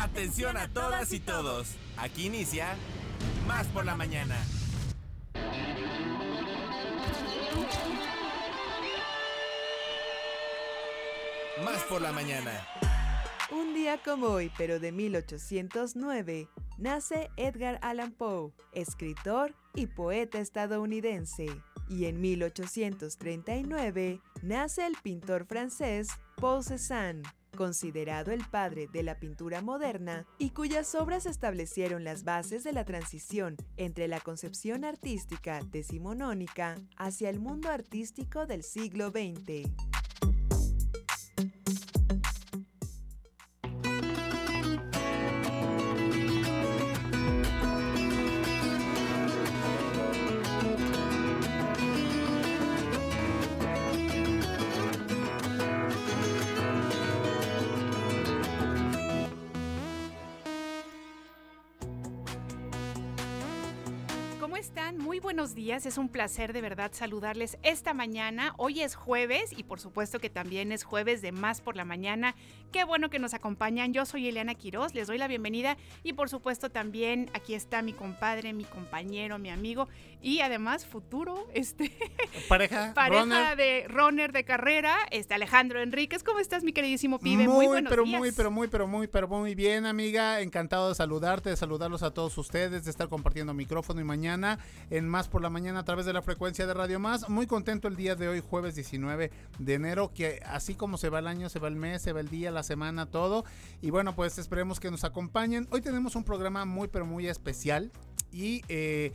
Atención a todas y todos. Aquí inicia Más por la mañana. Más por la mañana. Un día como hoy, pero de 1809, nace Edgar Allan Poe, escritor y poeta estadounidense. Y en 1839 nace el pintor francés Paul Cézanne, considerado el padre de la pintura moderna y cuyas obras establecieron las bases de la transición entre la concepción artística decimonónica hacia el mundo artístico del siglo XX. Días, es un placer de verdad saludarles esta mañana. Hoy es jueves y por supuesto que también es jueves de Más por la Mañana. Qué bueno que nos acompañan. Yo soy Eliana Quiroz, les doy la bienvenida y por supuesto también aquí está mi compadre, mi compañero, mi amigo y además futuro, este pareja, pareja de runner de carrera, este Alejandro Enríquez. ¿Cómo estás, mi queridísimo pibe? Muy, muy pero muy, pero muy, pero muy, pero muy bien, amiga. Encantado de saludarte, de saludarlos a todos ustedes, de estar compartiendo micrófono y mañana en Más por la mañana a través de la frecuencia de Radio Más. Muy contento el día de hoy, jueves 19 de enero, que así como se va el año, se va el mes, se va el día, la semana, todo. Y bueno, pues esperemos que nos acompañen. Hoy tenemos un programa muy, pero muy especial. Y eh,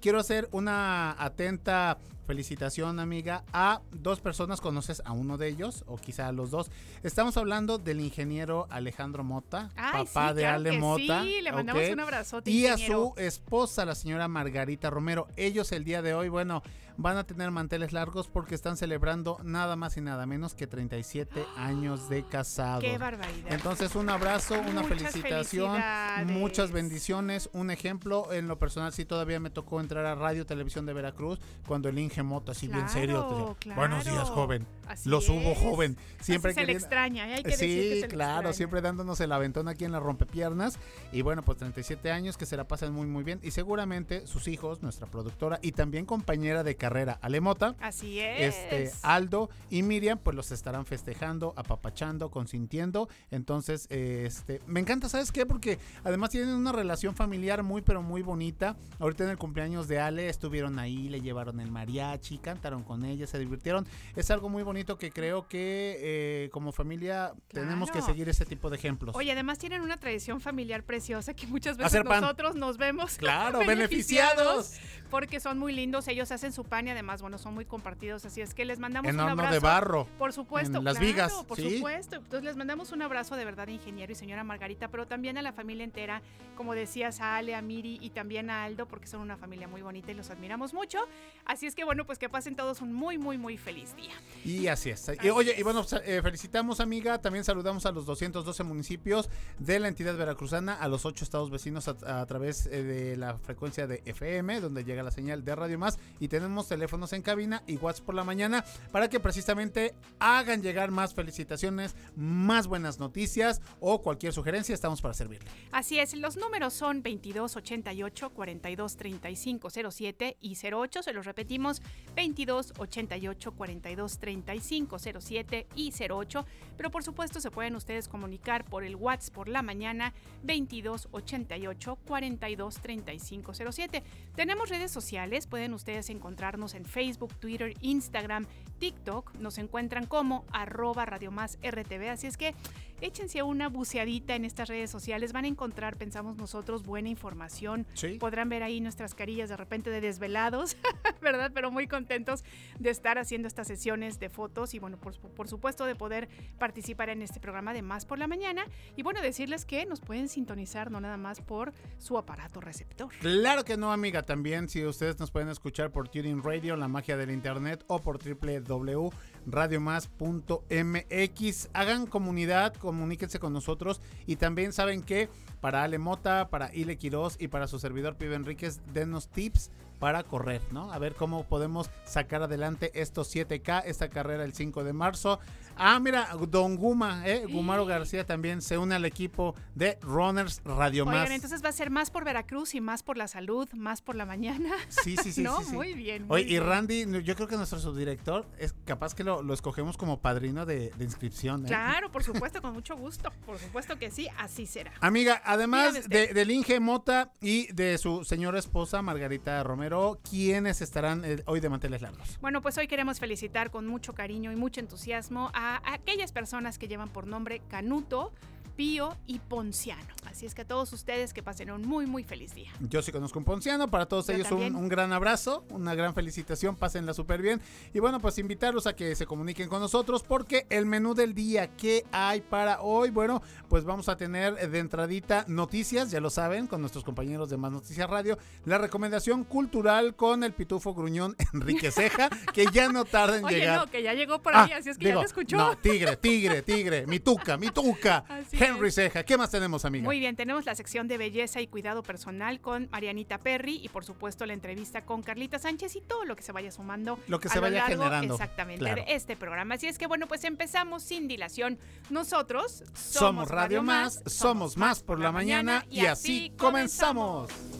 quiero hacer una atenta felicitación, amiga, a dos personas. ¿Conoces a uno de ellos? O quizá a los dos. Estamos hablando del ingeniero Alejandro Mota, papá de Ale Mota. Sí, le mandamos un abrazote. Y a su esposa, la señora Margarita Romero. Ellos el día de hoy, bueno, van a tener manteles largos porque están celebrando nada más y nada menos que 37 años de casado. ¡Qué barbaridad! Entonces, un abrazo, una felicitación, muchas bendiciones, un ejemplo. En lo personal, sí, todavía me tocó entrar a Radio Televisión de Veracruz cuando el Inge Moto, así bien serio, buenos días, joven. Los hubo, joven. Siempre que se le extraña, hay que Sí, decir que claro, siempre dándonos el aventón aquí en la rompepiernas. Y bueno, pues 37 años que se la pasan muy, muy bien. Y seguramente sus hijos, nuestra productora y también compañera de carrera, Alemota. Así es. Este, Aldo y Miriam, pues los estarán festejando, apapachando, consintiendo. Entonces, este, me encanta, ¿sabes qué? Porque además tienen una relación familiar muy, pero muy bonita. Ahorita en el cumpleaños de Ale estuvieron ahí, le llevaron el mariachi, cantaron con ella, se divirtieron. Es algo muy bonito que creo que eh, como familia tenemos que seguir ese tipo de ejemplos. Oye, además tienen una tradición familiar preciosa que muchas veces nosotros nos vemos claro, beneficiados, porque son muy lindos, ellos hacen su pan y además, bueno, son muy compartidos, así es que les mandamos un abrazo. de barro. Por supuesto, las vigas, por supuesto. Entonces les mandamos un abrazo de verdad, ingeniero y señora Margarita, pero también a la familia entera, como decías, a Ale, a Miri y también a Aldo, porque son una familia muy bonita y los admiramos mucho. Así es que bueno, pues que pasen todos un muy, muy, muy feliz día. Y así es. y, oye, y bueno, eh, felicitamos, amiga. También saludamos a los 212 municipios de la entidad veracruzana, a los ocho estados vecinos a, través eh, de la frecuencia de FM, donde llega la señal de Radio Más. Y tenemos teléfonos en cabina y WhatsApp por la mañana para que precisamente hagan llegar más felicitaciones, más buenas noticias o cualquier sugerencia. Estamos para servirle. Así es. Los números son 2288 4235 07 y 08. Se los repetimos: 2288 4235 07 y 08. Pero por supuesto, se pueden ustedes comunicar por el WhatsApp por la mañana 2288 4235 07. Tenemos redes sociales, pueden ustedes encontrarnos en Facebook, Twitter, Instagram, TikTok. Nos encuentran como arroba Radio Más RTV. Así es que échense una buceadita en estas redes sociales. Van a encontrar, pensamos nosotros, buena información. Podrán ver ahí nuestras carillas de repente de desvelados, ¿verdad? Pero muy contentos de estar haciendo estas sesiones de fotos y, bueno, por, por supuesto, de poder participar en este programa de Más por la Mañana. Y, bueno, decirles que nos pueden sintonizar no nada más por su aparato receptor. Claro que no, amiga. También, si ustedes nos pueden escuchar por Tuning Radio, la magia del Internet, o por www.radiomás.mx. Hagan comunidad comuníquense con nosotros y también saben que para Ale Mota, para Ile Quiroz y para su servidor Pibe Enríquez, denos tips para correr, ¿no? A ver cómo podemos sacar adelante estos 7K, esta carrera el 5 de marzo. Ah, mira, Don Guma, ¿eh? Gumaro García también se une al equipo de Runners Radio Oigan, Más. entonces va a ser más por Veracruz y más por la salud, más por la mañana. Sí, sí, sí. no, sí, sí. muy bien. muy Oye, y. Randy, yo creo que nuestro subdirector es capaz que lo, lo escogemos como padrino de, de inscripción. ¿eh? Claro, por supuesto, con mucho gusto. Por supuesto que sí, así será. Amiga, además de, del Inge Mota y de su señora esposa Margarita Romero, ¿quiénes estarán eh, hoy de manteles largos? Bueno, pues hoy queremos felicitar con mucho cariño y mucho entusiasmo a aquellas personas que llevan por nombre Canuto, Pío y Ponciano. Así es que a todos ustedes que pasen un muy, muy feliz día. Yo sí conozco un ponciano, para todos Yo ellos un, gran abrazo, una gran felicitación, pásenla súper bien. Y bueno, pues invitarlos a que se comuniquen con nosotros porque el menú del día, ¿qué hay para hoy? Bueno, pues vamos a tener de entradita noticias, ya lo saben, con nuestros compañeros de Más Noticias Radio, la recomendación cultural con el pitufo gruñón Enrique Ceja, que ya no tarda en Oye, llegar. no, que ya llegó por ahí, Ah, así es que digo, ya te escuchó. No, tigre, tigre, tigre, mi tuca, mi tuca. Así Henry. Ceja, ¿qué más tenemos, amiga? Muy bien, tenemos la sección de belleza y cuidado personal con Marianita Perry y por supuesto la entrevista con Carlita Sánchez y todo lo que se vaya sumando. Lo que a se vaya largo, generando, Exactamente, claro. de este programa. Así es que bueno, pues empezamos sin dilación. Nosotros Somos Radio Más, somos más por la mañana y así comenzamos. ¿Un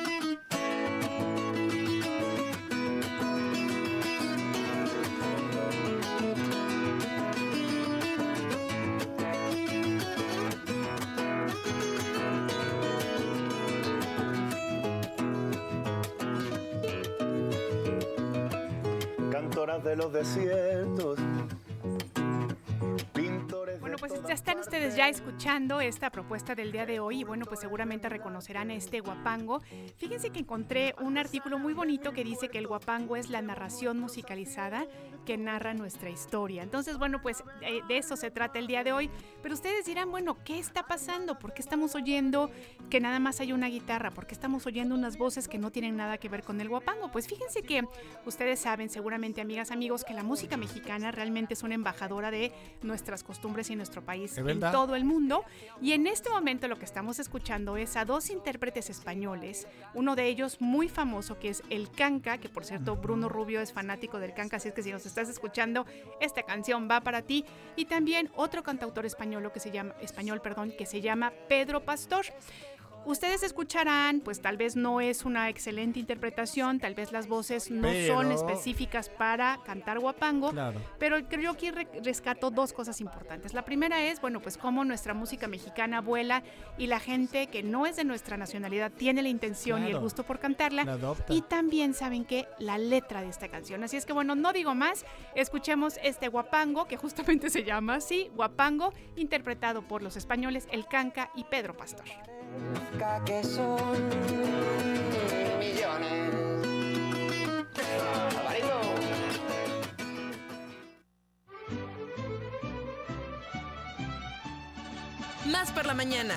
Cantoras de los desiertos, pues ya están ustedes ya escuchando esta propuesta del día de hoy y bueno, pues seguramente reconocerán este guapango. Fíjense que encontré un artículo muy bonito que dice que el guapango es la narración musicalizada que narra nuestra historia. Entonces, bueno, pues eh, de eso se trata el día de hoy. Pero ustedes dirán, bueno, ¿qué está pasando? ¿Por qué estamos oyendo que nada más hay una guitarra? ¿Por qué estamos oyendo unas voces que no tienen nada que ver con el guapango? Pues fíjense que ustedes saben, seguramente amigas, amigos, que la música mexicana realmente es una embajadora de nuestras costumbres y nuestro país en todo el mundo. Y en este momento lo que estamos escuchando es a dos intérpretes españoles, uno de ellos muy famoso que es el Canca, que por cierto Bruno Rubio es fanático del Canca, así es que si nos estás escuchando, esta canción va para ti. Y también otro cantautor español que se llama, español, perdón, que se llama Pedro Pastor. Ustedes escucharán, pues tal vez no es una excelente interpretación, tal vez las voces no son específicas para cantar guapango, Claro. pero aquí re- rescato dos cosas importantes. La primera es, bueno, pues cómo nuestra música mexicana vuela y la gente que no es de nuestra nacionalidad tiene la intención y el gusto por cantarla. Y también saben que la letra de esta canción. Así es que bueno, no digo más, escuchemos este guapango que justamente se llama así, guapango, interpretado por los españoles El Canca y Pedro Pastor. Que son millones. Alvarito. Más por la mañana.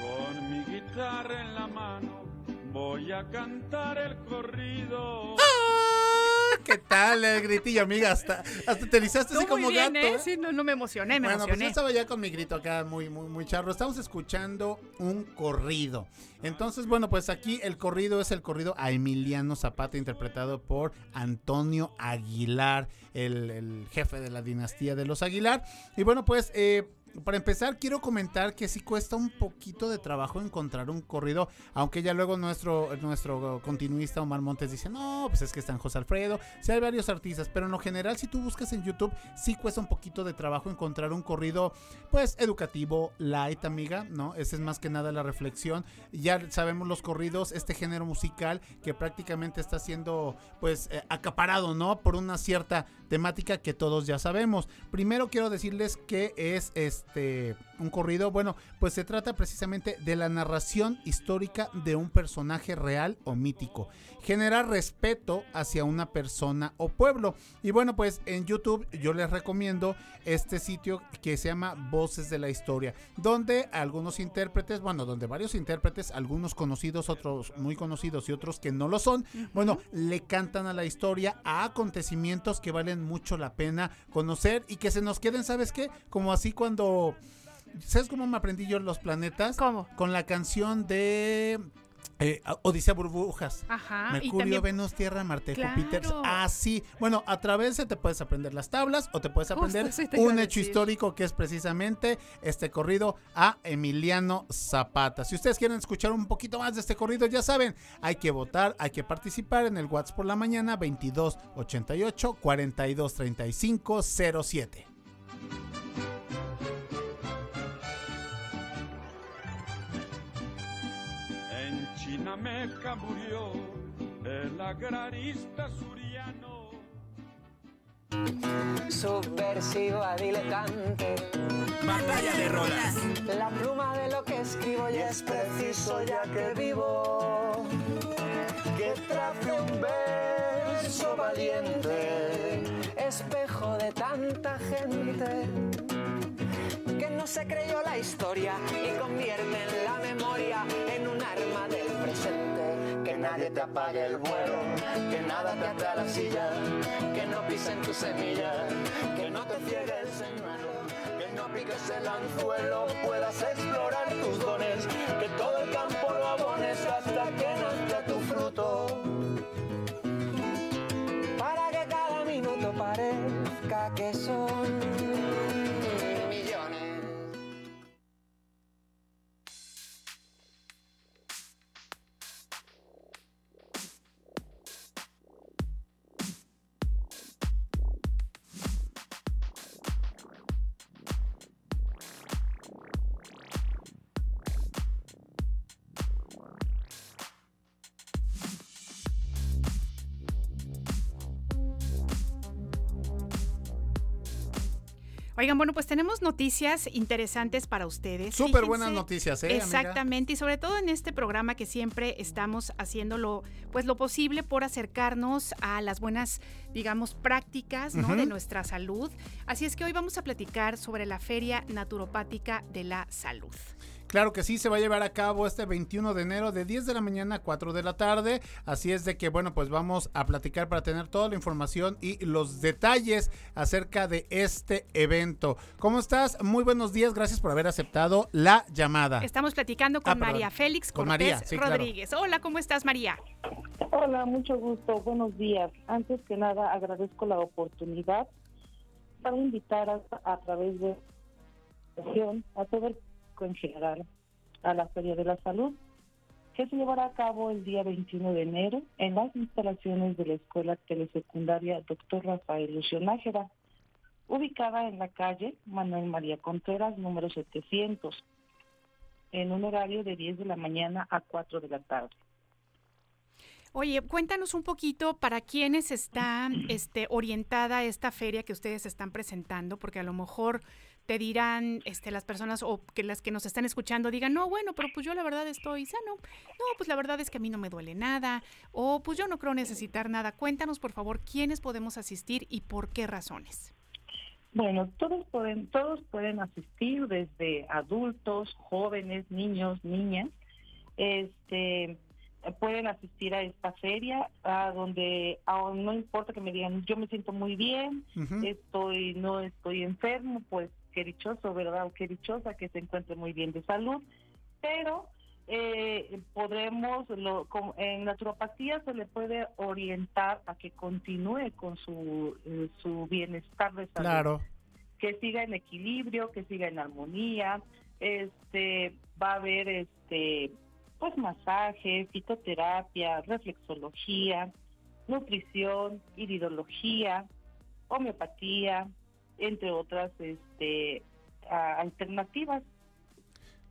Con mi guitarra en la mano voy a cantar el corrido. ¿Qué tal el gritillo, amiga? Hasta, hasta te erizaste así Tú muy como bien, gato. ¿eh? ¿eh? Sí, no, no me emocioné, me bueno, pues yo estaba ya con mi grito acá muy, muy, muy charro. Estamos escuchando un corrido. Entonces, bueno, pues aquí el corrido es el corrido a Emiliano Zapata, interpretado por Antonio Aguilar, el, el jefe de la dinastía de los Aguilar. Y bueno, pues eh, para empezar, quiero comentar que sí cuesta un poquito de trabajo encontrar un corrido, aunque ya luego nuestro, nuestro continuista Omar Montes dice, no, pues es que están José Alfredo, sí hay varios artistas, pero en lo general si tú buscas en YouTube, sí cuesta un poquito de trabajo encontrar un corrido, pues educativo, light, amiga, ¿no? Esa es más que nada la reflexión. Ya sabemos los corridos, este género musical que prácticamente está siendo, pues, eh, acaparado, ¿no? Por una cierta temática que todos ya sabemos. Primero quiero decirles que es este un corrido, bueno, pues se trata precisamente de la narración histórica de un personaje real o mítico. Generar respeto hacia una persona o pueblo. Y bueno, pues en YouTube yo les recomiendo este sitio que se llama Voces de la Historia, donde algunos intérpretes, bueno, donde varios intérpretes, algunos conocidos, otros muy conocidos y otros que no lo son, bueno, le cantan a la historia, a acontecimientos que valen mucho la pena conocer y que se nos queden, ¿sabes qué? Como así cuando... ¿Sabes cómo me aprendí yo los planetas? ¿Cómo? Con la canción de eh, Odisea Burbujas. Ajá. Mercurio, también- Venus, Tierra, Marte, Claro. Júpiter. Así. Bueno, a través de te puedes aprender las tablas o te puedes Justo aprender te un hecho decir. histórico que es precisamente este corrido a Emiliano Zapata. Si ustedes quieren escuchar un poquito más de este corrido, ya saben, hay que votar, hay que participar en el WhatsApp por la mañana 22 88 42 35 07. En Chinameca murió el agrarista suriano. Subversiva, diletante. Batalla de rolas. La pluma de lo que escribo ya es preciso ya que vivo. Que trace un verso valiente, espejo de tanta gente. Que no se creyó la historia y convierte en la memoria en un presente. Que nadie te apague el vuelo, que nada te ate a la silla, que no pisen tu semilla, que no te ciegue el señuelo, que no piques el anzuelo, puedas explorar tus dones, que todo el campo lo abones hasta que nazca tu fruto. Para que cada minuto parezca que son Oigan, bueno, pues tenemos noticias interesantes para ustedes. Súper buenas noticias, ¿eh? amiga? Exactamente, y sobre todo en este programa que siempre estamos haciendo lo, pues lo posible por acercarnos a las buenas, digamos, prácticas de nuestra salud. Así es que hoy vamos a platicar sobre la Feria Naturopática de la Salud. Claro que sí, se va a llevar a cabo este 21 de enero de 10 de la mañana a 4 de la tarde. Así es de que, bueno, pues vamos a platicar para tener toda la información y los detalles acerca de este evento. ¿Cómo estás? Muy buenos días, gracias por haber aceptado la llamada. Estamos platicando con Ah. María Félix Con Cortés María, sí, claro. Rodríguez. Hola, ¿cómo estás, María? Hola, mucho gusto. Buenos días. Antes que nada, agradezco la oportunidad para invitar a, a través de la sesión a todo el público en general a la Feria de la Salud, que se llevará a cabo el día 21 de enero en las instalaciones de la Escuela Telesecundaria Dr. Rafael Lucio Nájera, ubicada en la calle Manuel María Contreras, número 700, en un horario de 10 de la mañana a 4 de la tarde. Oye, cuéntanos un poquito para quiénes está este, orientada esta feria que ustedes están presentando, porque a lo mejor te dirán este, las personas o que las que nos están escuchando digan, no, bueno, pero pues yo la verdad estoy sano. No, pues la verdad es que a mí no me duele nada. O pues yo no creo necesitar nada. Cuéntanos, por favor, quiénes podemos asistir y por qué razones. Bueno, todos pueden, todos pueden asistir, desde adultos, jóvenes, niños, niñas. Este, pueden asistir a esta feria, a donde a- no importa que me digan, yo me siento muy bien, estoy, no estoy enfermo, pues qué dichoso, ¿verdad? O qué dichosa que se encuentre muy bien de salud, pero eh, podremos, lo, como en naturopatía se le puede orientar a que continúe con su, eh, su bienestar de salud. Claro. que siga en equilibrio, que siga en armonía. Este va a haber este pues masaje, fitoterapia, reflexología, nutrición, iridología, homeopatía, entre otras este alternativas.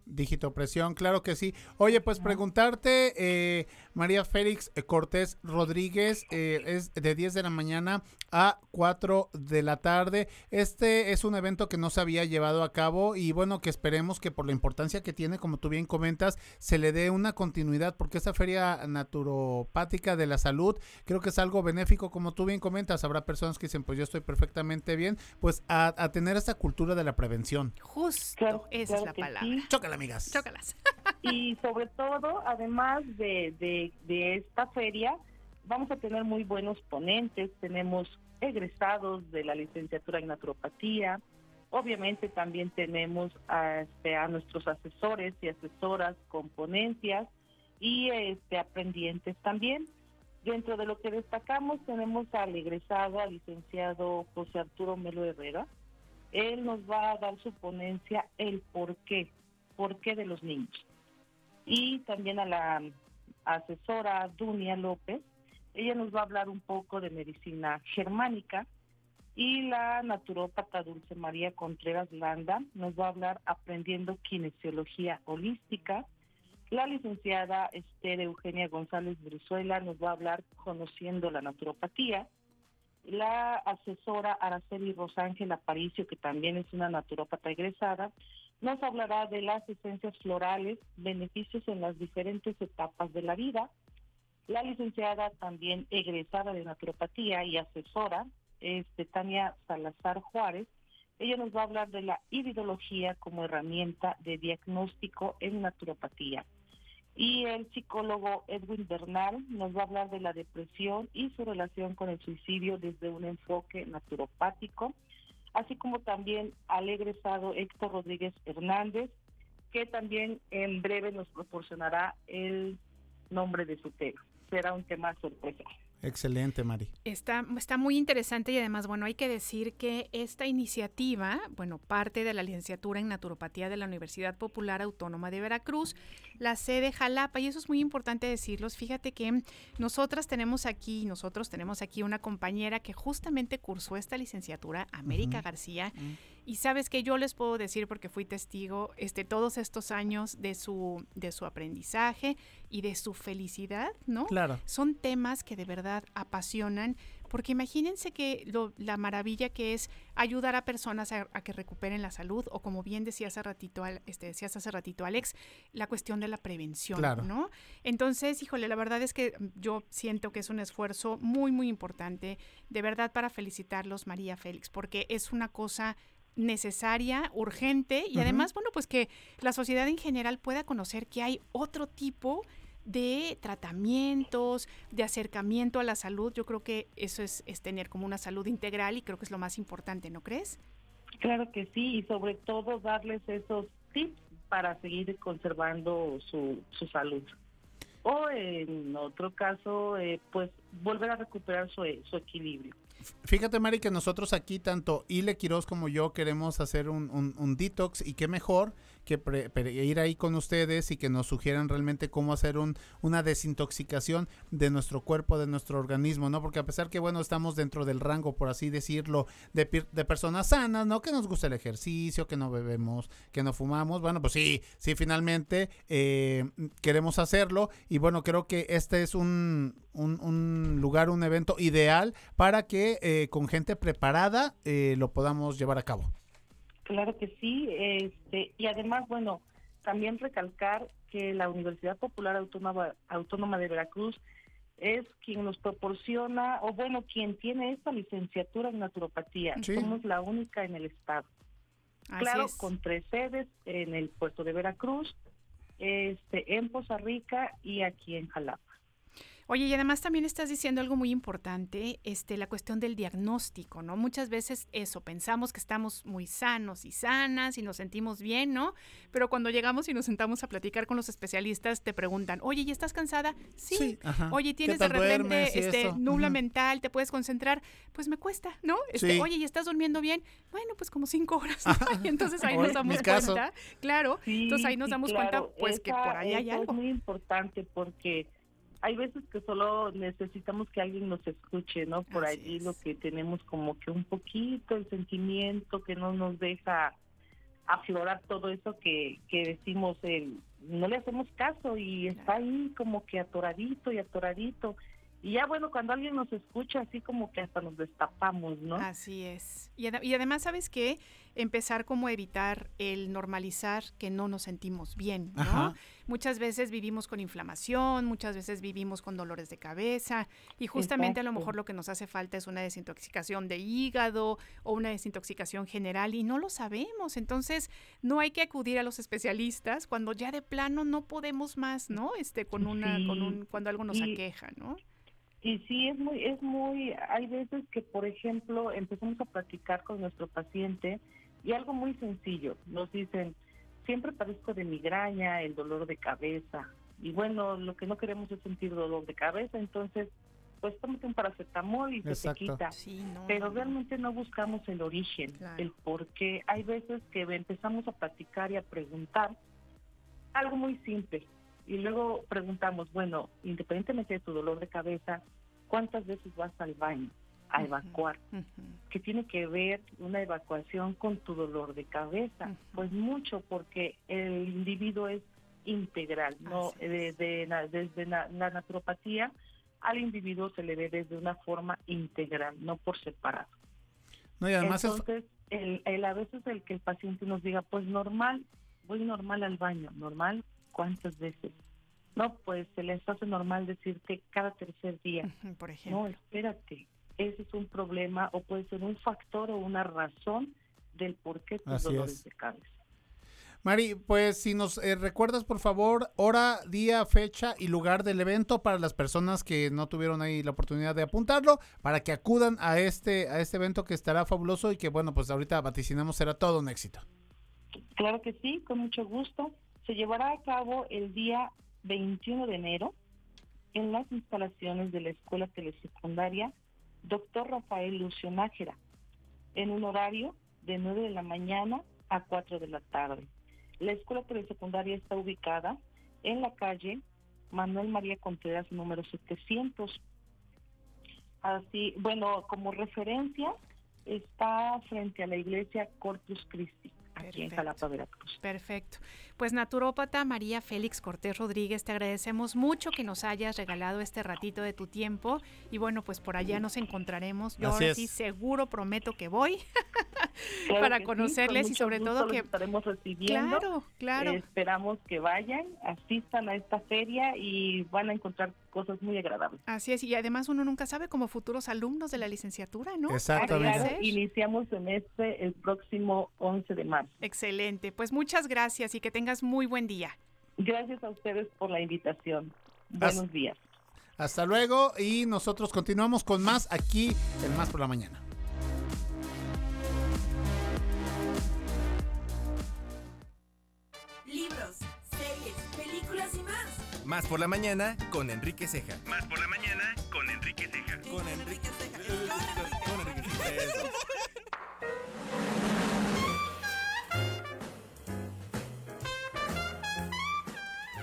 Digitopresión, claro que sí. Oye, pues preguntarte, eh, María Félix eh, Cortés Rodríguez, eh, es de 10 de la mañana a 4 de la tarde. Este es un evento que no se había llevado a cabo y bueno, que esperemos que por la importancia que tiene, como tú bien comentas, se le dé una continuidad, porque esta feria naturopática de la salud creo que es algo benéfico, como tú bien comentas. Habrá personas que dicen, pues yo estoy perfectamente bien, pues a, a tener esta cultura de la prevención. Justo, Claro, esa claro es la palabra. sí. Chócala, amigas. Chócalas. Y sobre todo, además de, de, de esta feria, vamos a tener muy buenos ponentes. Tenemos egresados de la licenciatura en naturopatía. Obviamente también tenemos a, este, a nuestros asesores y asesoras con ponencias y este, aprendientes también. Dentro de lo que destacamos tenemos al egresado, al licenciado José Arturo Melo Herrera. Él nos va a dar su ponencia El por qué, por qué de los niños y también a la asesora Dunia López. Ella nos va a hablar un poco de medicina germánica y la naturópata Dulce María Contreras Landa nos va a hablar aprendiendo kinesiología holística. La licenciada Esther Eugenia González Brizuela nos va a hablar conociendo la naturopatía. La asesora Araceli Rosángel Aparicio, que también es una naturópata egresada, nos hablará de las esencias florales, beneficios en las diferentes etapas de la vida. La licenciada también egresada de naturopatía y asesora, este, Tania Salazar Juárez, ella nos va a hablar de la iridología como herramienta de diagnóstico en naturopatía. Y el psicólogo Edwin Bernal nos va a hablar de la depresión y su relación con el suicidio desde un enfoque naturopático así como también al egresado Héctor Rodríguez Hernández, que también en breve nos proporcionará el nombre de su tema. Será un tema sorpresa. Excelente, Mari. Está, está muy interesante y además, bueno, hay que decir que esta iniciativa, bueno, parte de la licenciatura en naturopatía de la Universidad Popular Autónoma de Veracruz, la sede Jalapa, y eso es muy importante decirlos. Fíjate que nosotras tenemos aquí, nosotros tenemos aquí una compañera que justamente cursó esta licenciatura, América. García, y sabes que yo les puedo decir porque fui testigo este todos estos años de su de su aprendizaje y de su felicidad, ¿no? Claro. Son temas que de verdad apasionan porque imagínense que lo- la maravilla que es ayudar a personas a, a que recuperen la salud o como bien decía hace ratito, Al- este, decías hace ratito Alex, la cuestión de la prevención, Claro. ¿no? Entonces, híjole, la verdad es que yo siento que es un esfuerzo muy, muy importante, de verdad para felicitarlos, María Félix, porque es una cosa necesaria, urgente y además, bueno, pues que la sociedad en general pueda conocer que hay otro tipo de tratamientos, de acercamiento a la salud. Yo creo que eso es, es tener como una salud integral y creo que es lo más importante, ¿no crees? Claro que sí, y sobre todo darles esos tips para seguir conservando su, su salud. O en otro caso, eh, pues volver a recuperar su, su equilibrio. Fíjate, Mari, que nosotros aquí, tanto Ile Quiroz como yo, queremos hacer un, un- un detox y qué mejor que pre- ir ahí con ustedes y que nos sugieran realmente cómo hacer un, una desintoxicación de nuestro cuerpo, de nuestro organismo, ¿no? Porque a pesar que, bueno, estamos dentro del rango, por así decirlo, de, personas sanas, ¿no? Que nos gusta el ejercicio, que no bebemos, que no fumamos, bueno, pues sí, sí, finalmente eh, queremos hacerlo y bueno, creo que este es un, un- un lugar, un evento ideal para que eh, con gente preparada eh, lo podamos llevar a cabo. Claro que sí, este, y además, bueno, también recalcar que la Universidad Popular Autónoma, Autónoma de Veracruz es quien nos proporciona, o bueno, quien tiene esta licenciatura en naturopatía. Sí. Somos la única en el estado. Así claro, es. con tres sedes en el puerto de Veracruz, este, en Poza Rica y aquí en Jalapa. Oye, y además también estás diciendo algo muy importante, este, la cuestión del diagnóstico, ¿no? Muchas veces eso, pensamos que estamos muy sanos y sanas y nos sentimos bien, ¿no? Pero cuando llegamos y nos sentamos a platicar con los especialistas, te preguntan, oye, ¿y estás cansada? Sí. Sí, ajá. Oye, ¿Qué tienes de repente este, nubla mental, te puedes concentrar. Pues me cuesta, ¿no? Este, Sí. Oye, ¿y estás durmiendo bien? Bueno, pues como cinco horas. ¿no? Y entonces ahí nos damos cuenta. Claro. Sí, entonces ahí nos sí, damos claro. cuenta, pues, que por ahí hay algo. Es muy importante porque hay veces que solo necesitamos que alguien nos escuche, ¿no? Por Así allí es. lo que tenemos como que un poquito el sentimiento que no nos deja aflorar todo eso que, que decimos, el, no le hacemos caso y está ahí como que atoradito y atoradito. Y ya bueno, cuando alguien nos escucha, así como que hasta nos destapamos, ¿no? Así es. Y, ade- y además, ¿sabes qué? Empezar como a evitar el normalizar que no nos sentimos bien, ¿no? Ajá. Muchas veces vivimos con inflamación, muchas veces vivimos con dolores de cabeza y justamente a lo mejor lo que nos hace falta es una desintoxicación de hígado o una desintoxicación general y no lo sabemos. Entonces, no hay que acudir a los especialistas cuando ya de plano no podemos más, ¿no? Este con una con un cuando algo nos y- aqueja, ¿no? Y sí, es muy, es muy, hay veces que, por ejemplo, empezamos a platicar con nuestro paciente y algo muy sencillo, nos dicen, siempre padezco de migraña, el dolor de cabeza, y bueno, lo que no queremos es sentir dolor de cabeza, entonces, pues tómate un paracetamol y se Exacto. te quita. Sí, no. Pero no, no. realmente no buscamos el origen, Claro. el por qué. Hay veces que empezamos a platicar y a preguntar algo muy simple. Y luego preguntamos, bueno, independientemente de tu dolor de cabeza, ¿cuántas veces vas al baño a evacuar? Ujú. ¿Qué tiene que ver una evacuación con tu dolor de cabeza? Pues mucho, porque el individuo es integral, no desde, la, desde la, la naturopatía al individuo se le ve desde una forma integral, no por separado. No, y además es, Entonces, el, el- a veces el que el paciente nos diga, pues normal, voy normal al baño, normal, ¿cuántas veces? No, pues se les hace normal decirte cada tercer día. Por No, ejemplo. espérate, ese es un problema o puede ser un factor o una razón del por qué tus Así dolores es. de cabeza. Mari, pues si nos eh, recuerdas por favor hora, día, fecha y lugar del evento para las personas que no tuvieron ahí la oportunidad de apuntarlo, para que acudan a este a este evento que estará fabuloso y que bueno, pues ahorita vaticinamos será todo un éxito. Claro que sí, con mucho gusto. Se llevará a cabo el día 21 de enero en las instalaciones de la Escuela Telesecundaria Dr. Rafael Lucio Nájera, en un horario de 9 de la mañana a 4 de la tarde. La Escuela Telesecundaria está ubicada en la calle Manuel María Contreras, número 700. Así, bueno, como referencia, está frente a la iglesia Corpus Christi, aquí en. Jalapa, Veracruz. Perfecto. Pues naturópata María Félix Cortés Rodríguez, te agradecemos mucho que nos hayas regalado este ratito de tu tiempo y bueno, pues por allá nos encontraremos. Yo ahora sí seguro prometo que voy Claro para que sí, conocerles con y sobre todo que estaremos recibiendo. Claro, claro. Eh, esperamos que vayan, asistan a esta feria y van a encontrar cosas muy agradables. Así es, y además uno nunca sabe como futuros alumnos de la licenciatura, ¿no? Exactamente. Claro, iniciamos semestre el próximo 11 de marzo. Excelente. Pues muchas gracias y que tengas muy buen día. Gracias a ustedes por la invitación. Buenos días. Hasta luego y nosotros continuamos con más aquí en Más por la Mañana. Libros, más. Por la mañana con Enrique Ceja. Más por la mañana con Enrique Ceja. Con Enrique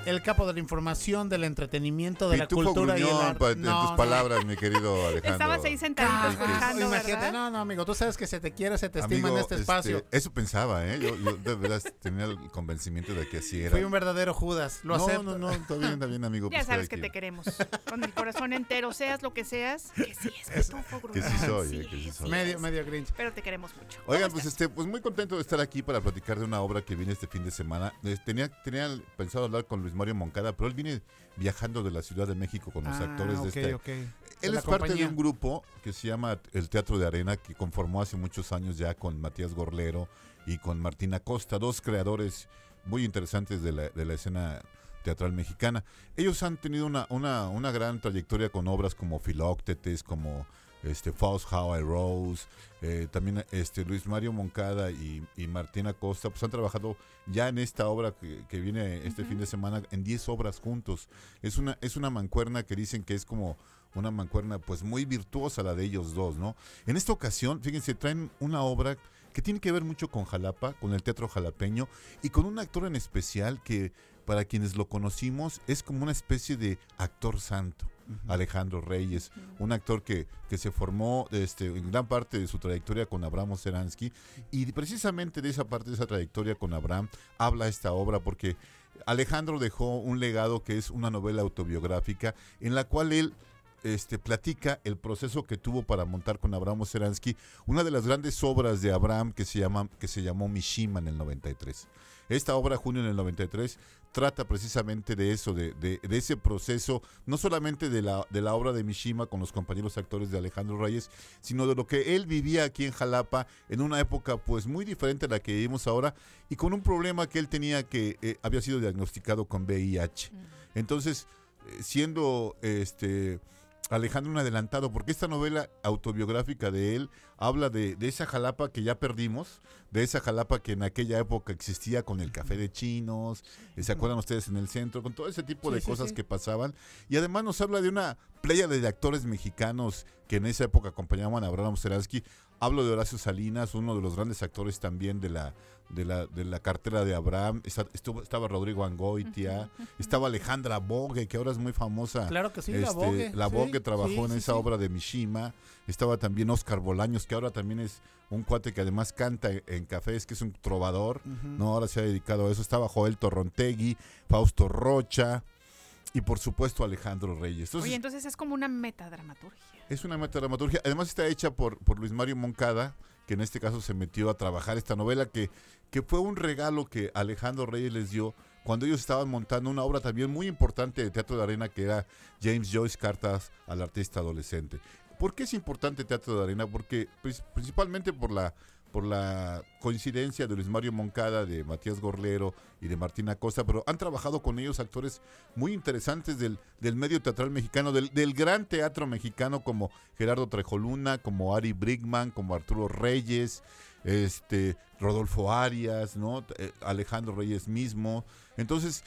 El capo de la información, del entretenimiento, de la Pitufo cultura y el gruñón, arte. en No, tus no. palabras, mi querido Alejandro. Estabas ahí sentadito Ah, escuchando, imagínate, ¿verdad? no, no, amigo, tú sabes que se te quiere, se te estima en este espacio. eso pensaba, ¿eh? Yo, yo de verdad tenía el convencimiento de que así era. Fui un verdadero Judas, lo no, acepto. no, no, está bien, está bien, amigo. Ya pues, sabes que te queremos. Con el corazón entero, seas lo que seas, que sí es pitufo, Que sí Gruñón, soy, eh, que sí soy. Medio, medio Grinch. Pero te queremos mucho. Oigan, ¿Cómo pues este, pues muy contento de estar aquí para platicar de una obra que viene este fin de semana. Eh, Tenía, tenía pensado hablar con Luis Mario Moncada, pero él viene viajando de la Ciudad de México con los Ah, actores de este. Él es parte de un grupo que se llama el Teatro de Arena, que conformó hace muchos años ya con Matías Gorlero y con Martina Costa, dos creadores muy interesantes de la, de la escena teatral mexicana. Ellos han tenido una, una, una gran trayectoria con obras como Filóctetes, como este Faust How I Rose, eh, también este Luis Mario Moncada y, y Martina Costa, pues han trabajado ya en esta obra que, que viene este fin de semana en 10 obras juntos. Es una, es una mancuerna que dicen que es como una mancuerna pues muy virtuosa la de ellos dos, ¿no? En esta ocasión, fíjense, traen una obra que tiene que ver mucho con Jalapa, con el teatro jalapeño y con un actor en especial que para quienes lo conocimos es como una especie de actor santo. Alejandro Reyes, un actor que, que se formó este, en gran parte de su trayectoria con Abraham Seransky y precisamente de esa parte de esa trayectoria con Abraham habla esta obra porque Alejandro dejó un legado que es una novela autobiográfica en la cual él este, platica el proceso que tuvo para montar con Abraham Seransky una de las grandes obras de Abraham que se, llama, que se llamó Mishima en el 93. Esta obra, junio en el 93, trata precisamente de eso, de, de, de, ese proceso, no solamente de la, de la obra de Mishima con los compañeros actores de Alejandro Reyes, sino de lo que él vivía aquí en Jalapa en una época pues muy diferente a la que vivimos ahora y con un problema que él tenía que eh, había sido diagnosticado con VIH. Entonces, eh, siendo este Alejandro un adelantado, porque esta novela autobiográfica de él habla de, de, esa Jalapa que ya perdimos, de esa Jalapa que en aquella época existía con el café de chinos, ¿se acuerdan ustedes en el centro? Con todo ese tipo de Sí, cosas sí. que pasaban. Y además nos habla de una playa de actores mexicanos que en esa época acompañaban a Abraham Seransky. Hablo de Horacio Salinas, uno de los grandes actores también de la, de la, de la cartera de Abraham. Está- estuvo- estaba Rodrigo Angoitia, estaba Alejandra Bogue, que ahora es muy famosa. Claro que sí, la Este, Bogue, La sí, Bogue trabajó sí, en sí, esa obra de Mishima. Estaba también Oscar Bolaños, que ahora también es un cuate que además canta en cafés, que es un trovador. No, ahora se ha dedicado a eso. Estaba Joel Torrontegui, Fausto Rocha y por supuesto Alejandro Reyes. Entonces, Oye, entonces es como una metadramaturgia. Es una metadramaturgia. Además está hecha por, por Luis Mario Moncada, que en este caso se metió a trabajar esta novela, que, que fue un regalo que Alejandro Reyes les dio cuando ellos estaban montando una obra también muy importante de teatro de arena, que era James Joyce Cartas al artista adolescente. ¿Por qué es importante Teatro de Arena? Porque pues, principalmente por la por la coincidencia de Luis Mario Moncada, de Matías Gorlero y de Martina Costa, pero han trabajado con ellos actores muy interesantes del, del medio teatral mexicano, del, del gran teatro mexicano como Gerardo Trejoluna, como Ari Brigman, como Arturo Reyes, este Rodolfo Arias, ¿no? Eh, Alejandro Reyes mismo. Entonces,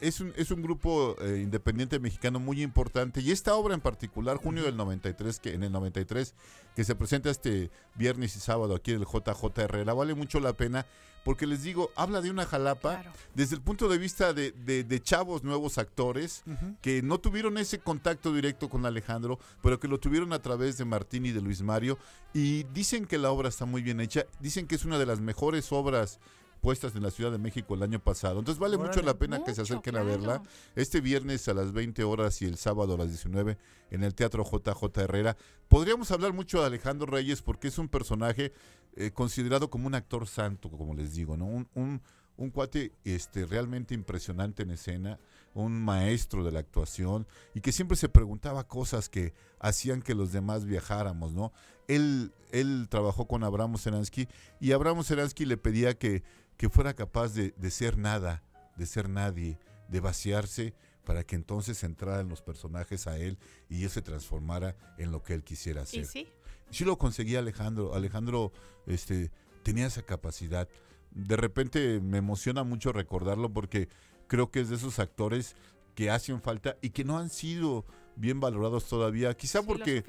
es un, es un grupo eh, independiente mexicano muy importante. Y esta obra en particular, junio del 93, que en el 93, que se presenta este viernes y sábado aquí en el JJ Herrera, vale mucho la pena porque les digo, habla de una Jalapa desde el punto de vista de, de- de chavos nuevos actores que no tuvieron ese contacto directo con Alejandro, pero que lo tuvieron a través de Martín y de Luis Mario. Y dicen que la obra está muy bien hecha, dicen que es una de las mejores obras puestas en la Ciudad de México el año pasado. Entonces vale mucho la pena que se acerquen a verla. Este viernes a las 20 horas y el sábado a las 19 en el Teatro JJ Herrera. Podríamos hablar mucho de Alejandro Reyes porque es un personaje eh, considerado como un actor santo, como les digo, ¿no? Un, un, un cuate este, realmente impresionante en escena, un maestro de la actuación y que siempre se preguntaba cosas que hacían que los demás viajáramos, ¿no? Él, él trabajó con Abraham Seransky y Abraham Seransky le pedía que, que fuera capaz de, de ser nada, de ser nadie, de vaciarse para que entonces entraran los personajes a él y él se transformara en lo que él quisiera hacer. Y sí, Sí lo conseguía Alejandro. Alejandro este, tenía esa capacidad. De repente me emociona mucho recordarlo porque creo que es de esos actores que hacen falta y que no han sido bien valorados todavía. Quizá sí, porque,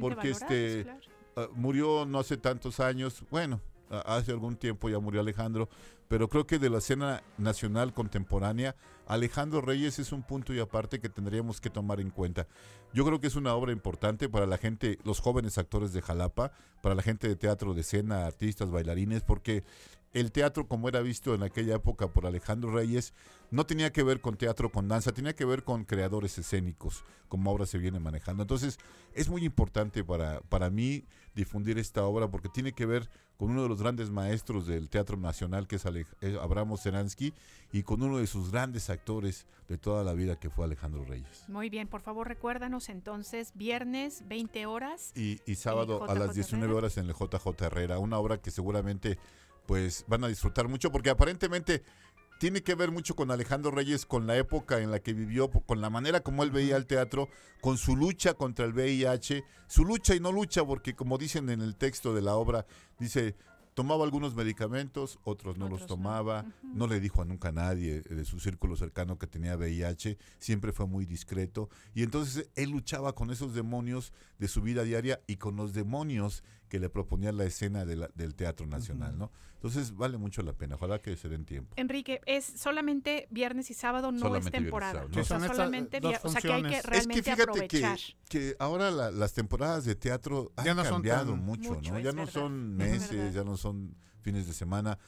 porque este, claro. ah, murió no hace tantos años. Bueno, hace algún tiempo ya murió Alejandro. Pero creo que de la escena nacional contemporánea, Alejandro Reyes es un punto y aparte que tendríamos que tomar en cuenta. Yo creo que es una obra importante para la gente, los jóvenes actores de Jalapa, para la gente de teatro de escena, artistas, bailarines, porque el teatro como era visto en aquella época por Alejandro Reyes no tenía que ver con teatro con danza, tenía que ver con creadores escénicos, como ahora se viene manejando. Entonces es muy importante para, para mí difundir esta obra porque tiene que ver con uno de los grandes maestros del teatro nacional que es Ale- eh, Abraham Seransky y con uno de sus grandes actores de toda la vida que fue Alejandro Reyes. Muy bien, por favor recuérdanos entonces, viernes, 20 horas. Y, y sábado a las 19 Herrera. horas en el JJ Herrera, una obra que seguramente pues van a disfrutar mucho porque aparentemente tiene que ver mucho con Alejandro Reyes, con la época en la que vivió, con la manera como él veía el teatro, con su lucha contra el VIH, su lucha y no lucha, porque como dicen en el texto de la obra, dice, tomaba algunos medicamentos, otros no los tomaba, no le dijo a nunca a nadie de su círculo cercano que tenía VIH, siempre fue muy discreto, y entonces él luchaba con esos demonios de su vida diaria y con los demonios que le proponía la escena de la- del Teatro Nacional, ¿no? Entonces vale mucho la pena, ojalá que se den tiempo. Enrique, es solamente viernes y sábado, no Solamente es viernes y temporada. sábado, O ¿no? sea, Sí, son estas solamente dos vier- O sea, que hay que funciones. realmente es que fíjate que, aprovechar. que ahora la- las temporadas de teatro han Ya no son cambiado tan- mucho, Mucho, ¿no? Ya no verdad, son es meses, ya no son fines de semana.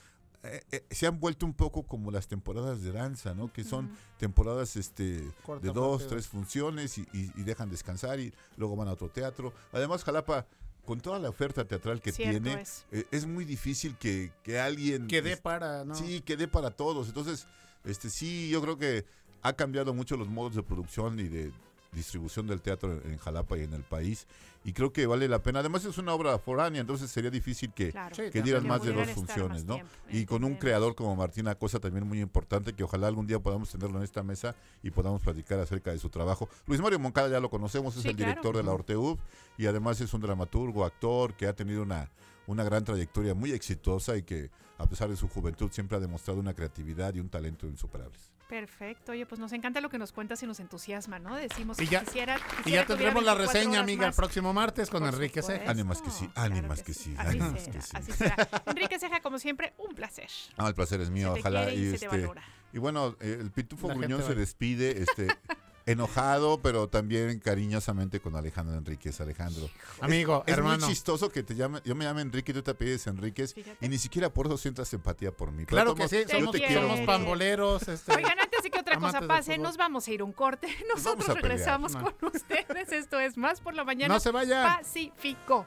Eh, eh, se han vuelto un poco como las temporadas de danza, ¿no? Que son temporadas este Corta, de dos, rápido. tres funciones y, y- y dejan descansar y luego van a otro teatro. Además, Jalapa, con toda la oferta teatral que Cierto tiene, es. eh, es muy difícil que, que alguien... Que dé este, para, ¿no? Sí, que dé para todos. Entonces, este sí, yo creo que ha cambiado mucho los modos de producción y de distribución del teatro en, en Jalapa y en el país. Y creo que vale la pena. Además, es una obra foránea, entonces sería difícil que, Claro. Sí, que dieran más de dos funciones, ¿no? tiempo, Y con un creador como Martín Acosta también muy importante, que ojalá algún día podamos tenerlo en esta mesa y podamos platicar acerca de su trabajo. Luis Mario Moncada ya lo conocemos, es Sí, el claro. director de la Orteub y además es un dramaturgo, actor que ha tenido una, una gran trayectoria muy exitosa y que a pesar de su juventud siempre ha demostrado una creatividad y un talento insuperables. Perfecto. Oye, pues nos encanta lo que nos cuentas y nos entusiasma, ¿no? Decimos Y que ya- quisiera, Y ya tendremos la 24 reseña, amiga, el próximo martes con Por Enrique. Ceja. Ánimas que sí, Claro ánimas que sí, Así ánimas será, que sí. así será. Enrique Ceja, como siempre, un placer. Ah, el placer es mío, se te ojalá. quiere y, y, se te este, valora. y bueno, eh, el Pitufo La Gruñón se despide, este, enojado, pero también cariñosamente con Alejandro Enríquez. Alejandro. Amigo, Es hermano. muy chistoso que te llame, yo me llame Enrique y tú te apellides Enríquez Fíjate. y ni siquiera por eso sientas empatía por mí. Claro que sí, Te somos, te somos pamboleros. Este, Oigan, antes de que otra cosa pase, nos vamos a ir un corte. Nosotros pelear. regresamos No. con ustedes. Esto es Más por la Mañana. no se vayan. Pacífico.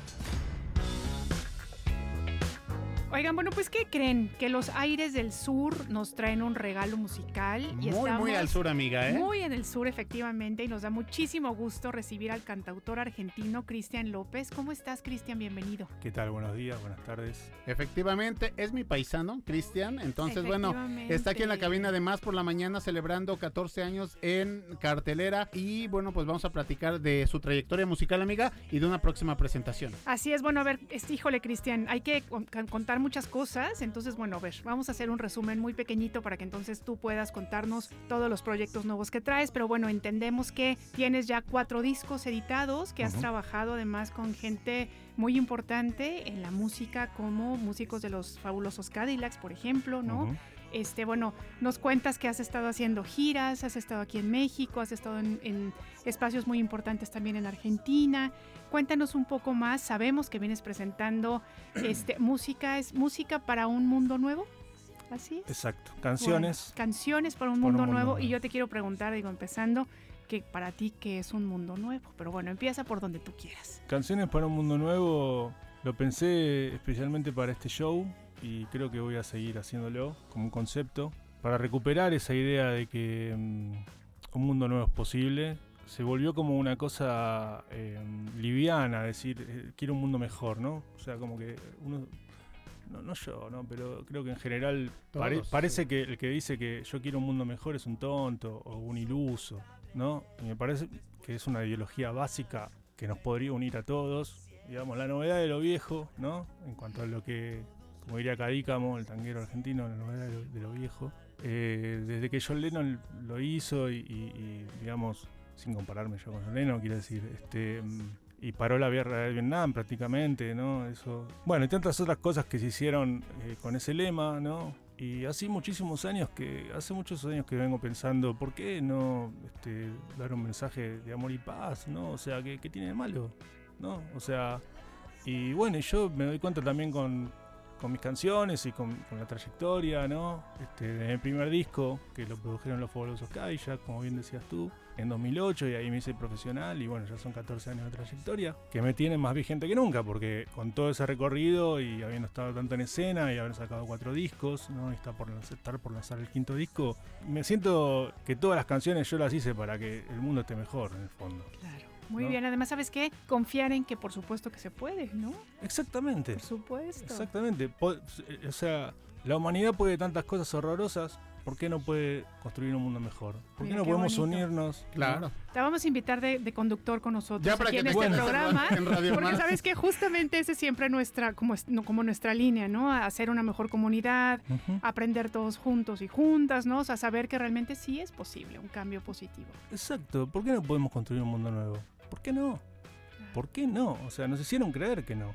Oigan, bueno, pues ¿qué creen? Que los aires del sur nos traen un regalo musical. y Muy, estamos muy al sur, amiga, ¿eh? Muy en el sur, efectivamente, y nos da muchísimo gusto recibir al cantautor argentino Cristian López. ¿Cómo estás, Cristian? Bienvenido. ¿Qué tal? Buenos días, buenas tardes. Efectivamente, es mi paisano, Cristian. Entonces, bueno, está aquí en la cabina de Más por la Mañana celebrando 14 años en cartelera. Y bueno, pues vamos a platicar de su trayectoria musical, amiga, y de una próxima presentación. Así es, bueno, a ver, este, híjole, Cristian, hay que con- con- contar muchas cosas, entonces, bueno, a ver, vamos a hacer un resumen muy pequeñito para que entonces tú puedas contarnos todos los proyectos nuevos que traes, pero bueno, entendemos que tienes ya cuatro discos editados, que has trabajado además con gente muy importante en la música, como músicos de los fabulosos Cadillacs, por ejemplo, ¿no? Este, bueno, nos cuentas que has estado haciendo giras, has estado aquí en México, has estado en, en espacios muy importantes también en Argentina. Cuéntanos un poco más. Sabemos que vienes presentando este, música, es música para un mundo nuevo. Así es. Exacto. Canciones. Bueno, canciones para un Para un mundo nuevo. nuevo. Y yo te quiero preguntar, digo, empezando, que para ti, ¿qué es un mundo nuevo? Pero bueno, empieza por donde tú quieras. Canciones para un mundo nuevo. Lo pensé especialmente para este show y creo que voy a seguir haciéndolo como un concepto para recuperar esa idea de que mm, un mundo nuevo es posible. Se volvió como una cosa eh, liviana, decir, eh, quiero un mundo mejor, ¿no? O sea, como que uno, no, no yo, ¿no? Pero creo que en general pare- parece sí. que el que dice que yo quiero un mundo mejor es un tonto o un iluso, ¿no? Y me parece que es una ideología básica que nos podría unir a todos. Digamos, la novedad de lo viejo, ¿no? En cuanto a lo que, como diría Cadícamo, el tanguero argentino, la novedad de lo, viejo. Eh, desde que John Lennon lo hizo y, digamos, sin compararme yo con John Lennon, quiero decir, este... y paró la guerra de Vietnam prácticamente, ¿no? Eso. Bueno, y tantas otras cosas que se hicieron eh, con ese lema, ¿no? Y así muchísimos años que, hace muchos años que vengo pensando, ¿por qué no este, dar un mensaje de amor y paz, ¿no? O sea, ¿qué, tiene de malo? ¿No? O sea, y bueno, yo me doy cuenta también con, con mis canciones y con, con la trayectoria, ¿no? Este, de mi primer disco, que lo produjeron los fabulosos Kayak, como bien decías tú, en 2008 y ahí me hice profesional y bueno, ya son 14 años de trayectoria que me tienen más vigente que nunca porque con todo ese recorrido y habiendo estado tanto en escena y haber sacado cuatro discos, ¿no? Y está por estar por lanzar el quinto disco, me siento que todas las canciones yo las hice para que el mundo esté mejor en el fondo. Claro. Muy ¿no? bien, además, ¿sabes qué? Confiar en que por supuesto que se puede, ¿no? Exactamente. Por supuesto. Exactamente. Eh, O sea, la humanidad puede tantas cosas horrorosas. ¿Por qué no puede construir un mundo mejor? ¿Por Mira, qué no qué podemos bonito. unirnos? Claro. Te vamos a invitar de, de conductor con nosotros Ya para aquí que en te este en programa. ra- en Radio porque Más. sabes que justamente ese siempre es nuestra, como, como nuestra línea, ¿no? A hacer una mejor comunidad, aprender todos juntos y juntas, ¿no? O sea, saber que realmente sí es posible un cambio positivo. Exacto. ¿Por qué no podemos construir un mundo nuevo? ¿Por qué no? ¿Por qué no? O sea, nos hicieron creer que no.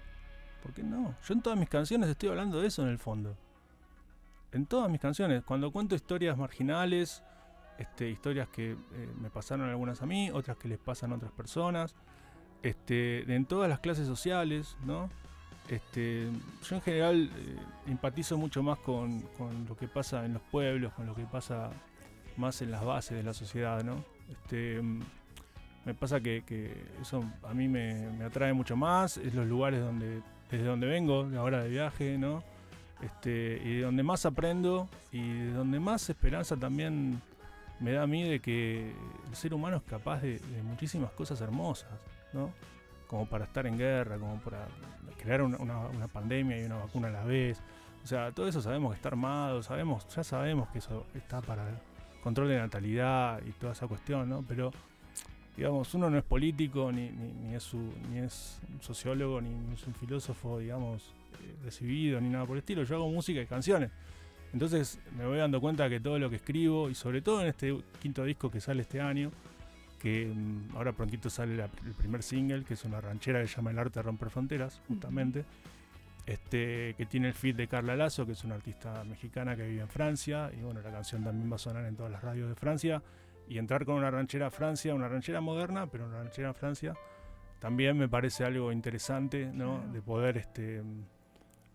¿Por qué no? Yo en todas mis canciones estoy hablando de eso en el fondo. En todas mis canciones. Cuando cuento historias marginales, este, historias que eh, me pasaron algunas a mí, otras que les pasan a otras personas, este, en todas las clases sociales, ¿no? Este, yo en general eh, empatizo mucho más con, con lo que pasa en los pueblos, con lo que pasa más en las bases de la sociedad, ¿no? Este, mm, me pasa que, eso a mí me, atrae mucho más, es los lugares donde, desde donde vengo, ahora de viaje, ¿no? Este, y de donde más aprendo y de donde más esperanza también me da a mí de que el ser humano es capaz de, muchísimas cosas hermosas, ¿no? Como para estar en guerra, como para crear una, una- pandemia y una vacuna a la vez. O sea, todo eso sabemos que está armado, sabemos, ya sabemos que eso está para control de natalidad y toda esa cuestión, ¿no? Pero digamos, uno no es político, ni, ni, ni es, su- ni es un sociólogo, ni, ni es un filósofo, digamos, eh, recibido, ni nada por el estilo. Yo hago música y canciones. Entonces me voy dando cuenta que todo lo que escribo, y sobre todo en este quinto disco que sale este año, que mm, ahora prontito sale la- el primer single, que es una ranchera que se llama El arte de romper fronteras, justamente, este, que tiene el feed de Carla Lazo, que es una artista mexicana que vive en Francia, y bueno, la canción también va a sonar en todas las radios de Francia, y entrar con una ranchera a Francia, una ranchera moderna, pero una ranchera a Francia, también me parece algo interesante, ¿no? De poder este,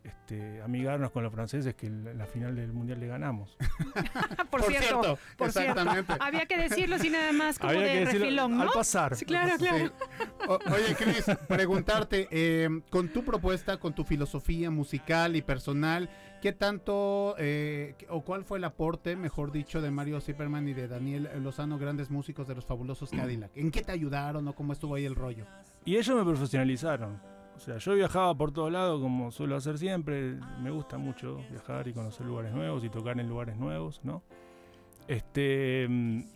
este, amigarnos con los franceses que en la final del mundial le ganamos. por, Por cierto, cierto, por cierto, exactamente. había que decirlo así nada más como Había que de decirlo refilón, ¿no? al pasar. Sí, claro, claro. Sí. O- oye, Cris, preguntarte, eh, con tu propuesta, con tu filosofía musical y personal, ¿qué tanto eh, o cuál fue el aporte, mejor dicho, de Mario Zipperman y de Daniel Lozano, grandes músicos de los fabulosos Cadillac? ¿En qué te ayudaron o cómo estuvo ahí el rollo? Y ellos me profesionalizaron. O sea, yo viajaba por todos lados como suelo hacer siempre. Me gusta mucho viajar y conocer lugares nuevos y tocar en lugares nuevos, ¿no? Este,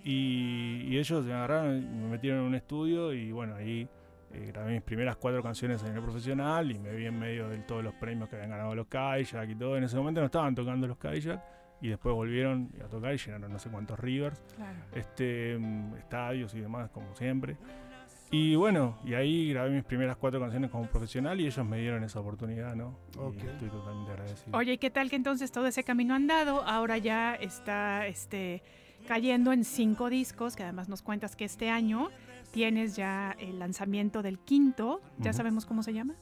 y, y ellos me agarraron, me metieron en un estudio y bueno, ahí eh, grabé mis primeras cuatro canciones a nivel profesional y me vi en medio de todos los premios que habían ganado los Kayak y todo. En ese momento no estaban tocando los Kayak y después volvieron a tocar y llenaron no sé cuántos rivers Claro. este, mm, estadios y demás, como siempre. Y bueno, y ahí grabé mis primeras cuatro canciones como profesional y ellos me dieron esa oportunidad, ¿no? Ok. Y estoy totalmente agradecido. Oye, ¿y qué tal que entonces todo ese camino andado ahora ya está este, cayendo en cinco discos, que además nos cuentas que este año tienes ya el lanzamiento del quinto, ¿ya sabemos cómo se llama?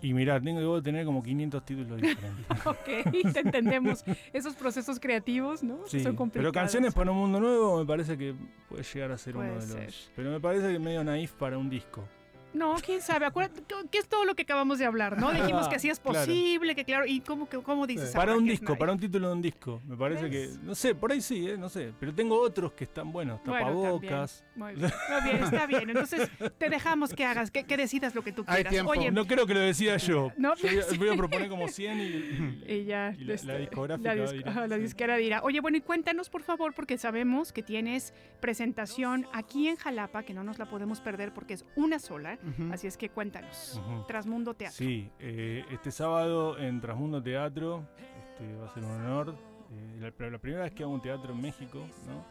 Y mirá, tengo debo tener como 500 títulos diferentes. ok, te entendemos. Esos procesos creativos, ¿no? Sí, Son complicados. pero canciones para un mundo nuevo me parece que puede llegar a ser uno de ser. los. Pero me parece que medio naif para un disco. No, quién sabe. Acuérdate que- que es todo lo que acabamos de hablar, ¿no? Dijimos que sí es Claro. posible, que claro. ¿Y cómo, que- cómo dices Para un disco, para un título de un disco. Me parece que. No sé, por ahí sí, ¿eh? No sé. Pero tengo otros que están buenos. Bueno, Tapabocas. también. Muy bien. Muy bien, está bien. Entonces, te dejamos que hagas, que, que decidas lo que tú Hay quieras. tiempo. Oye, No creo que lo decida yo. No, yo voy, a, sí. voy a proponer como 100 y, y- y ya. y la, este, la discográfica la, dis- dirá. ajá, la Sí. disquera dirá. Oye, bueno, y cuéntanos, por favor, porque sabemos que tienes presentación aquí en Jalapa, que no nos la podemos perder porque es una sola. Ujú. Así es que cuéntanos. Ujú. Trasmundo Teatro. Sí, eh, este sábado en Transmundo Teatro este, va a ser un honor. eh, la, la primera vez que hago un teatro en México, ¿no?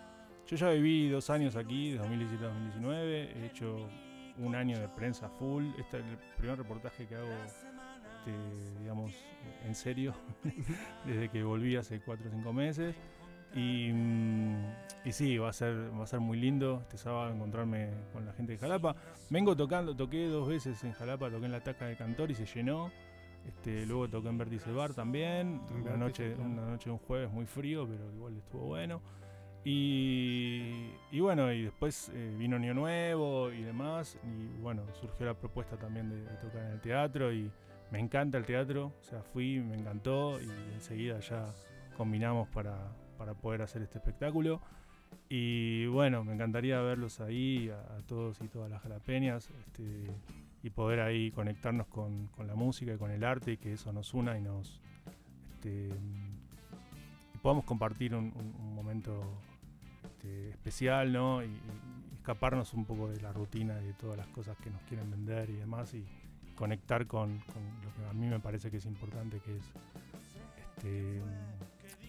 Yo ya viví dos años aquí, de 2017 a 2019. He hecho un año de prensa full. Este es el primer reportaje que hago, este, digamos, en serio, desde que volví hace cuatro o cinco meses. Y, mm, y sí, va a ser va a ser muy lindo este sábado encontrarme con la gente de Jalapa. Vengo tocando, toqué dos veces en Jalapa, toqué en la Taca de Cantor y se llenó. Este, luego toqué en Vértice Bar también, una noche, una noche de un jueves muy frío, pero igual estuvo bueno. Y, y bueno, y después eh, vino Año Nuevo y demás. Y bueno, surgió la propuesta también de, de tocar en el teatro. Y me encanta el teatro. O sea, fui, me encantó. Y enseguida ya combinamos para, para poder hacer este espectáculo. Y bueno, me encantaría verlos ahí, a, todos y todas las jalapeñas. Este, y poder ahí conectarnos con, con la música y con el arte y que eso nos una y nos este, y podamos compartir un, momento este, especial, ¿no? Y, escaparnos un poco de la rutina y de todas las cosas que nos quieren vender y demás y conectar con, lo que a mí me parece que es importante, que es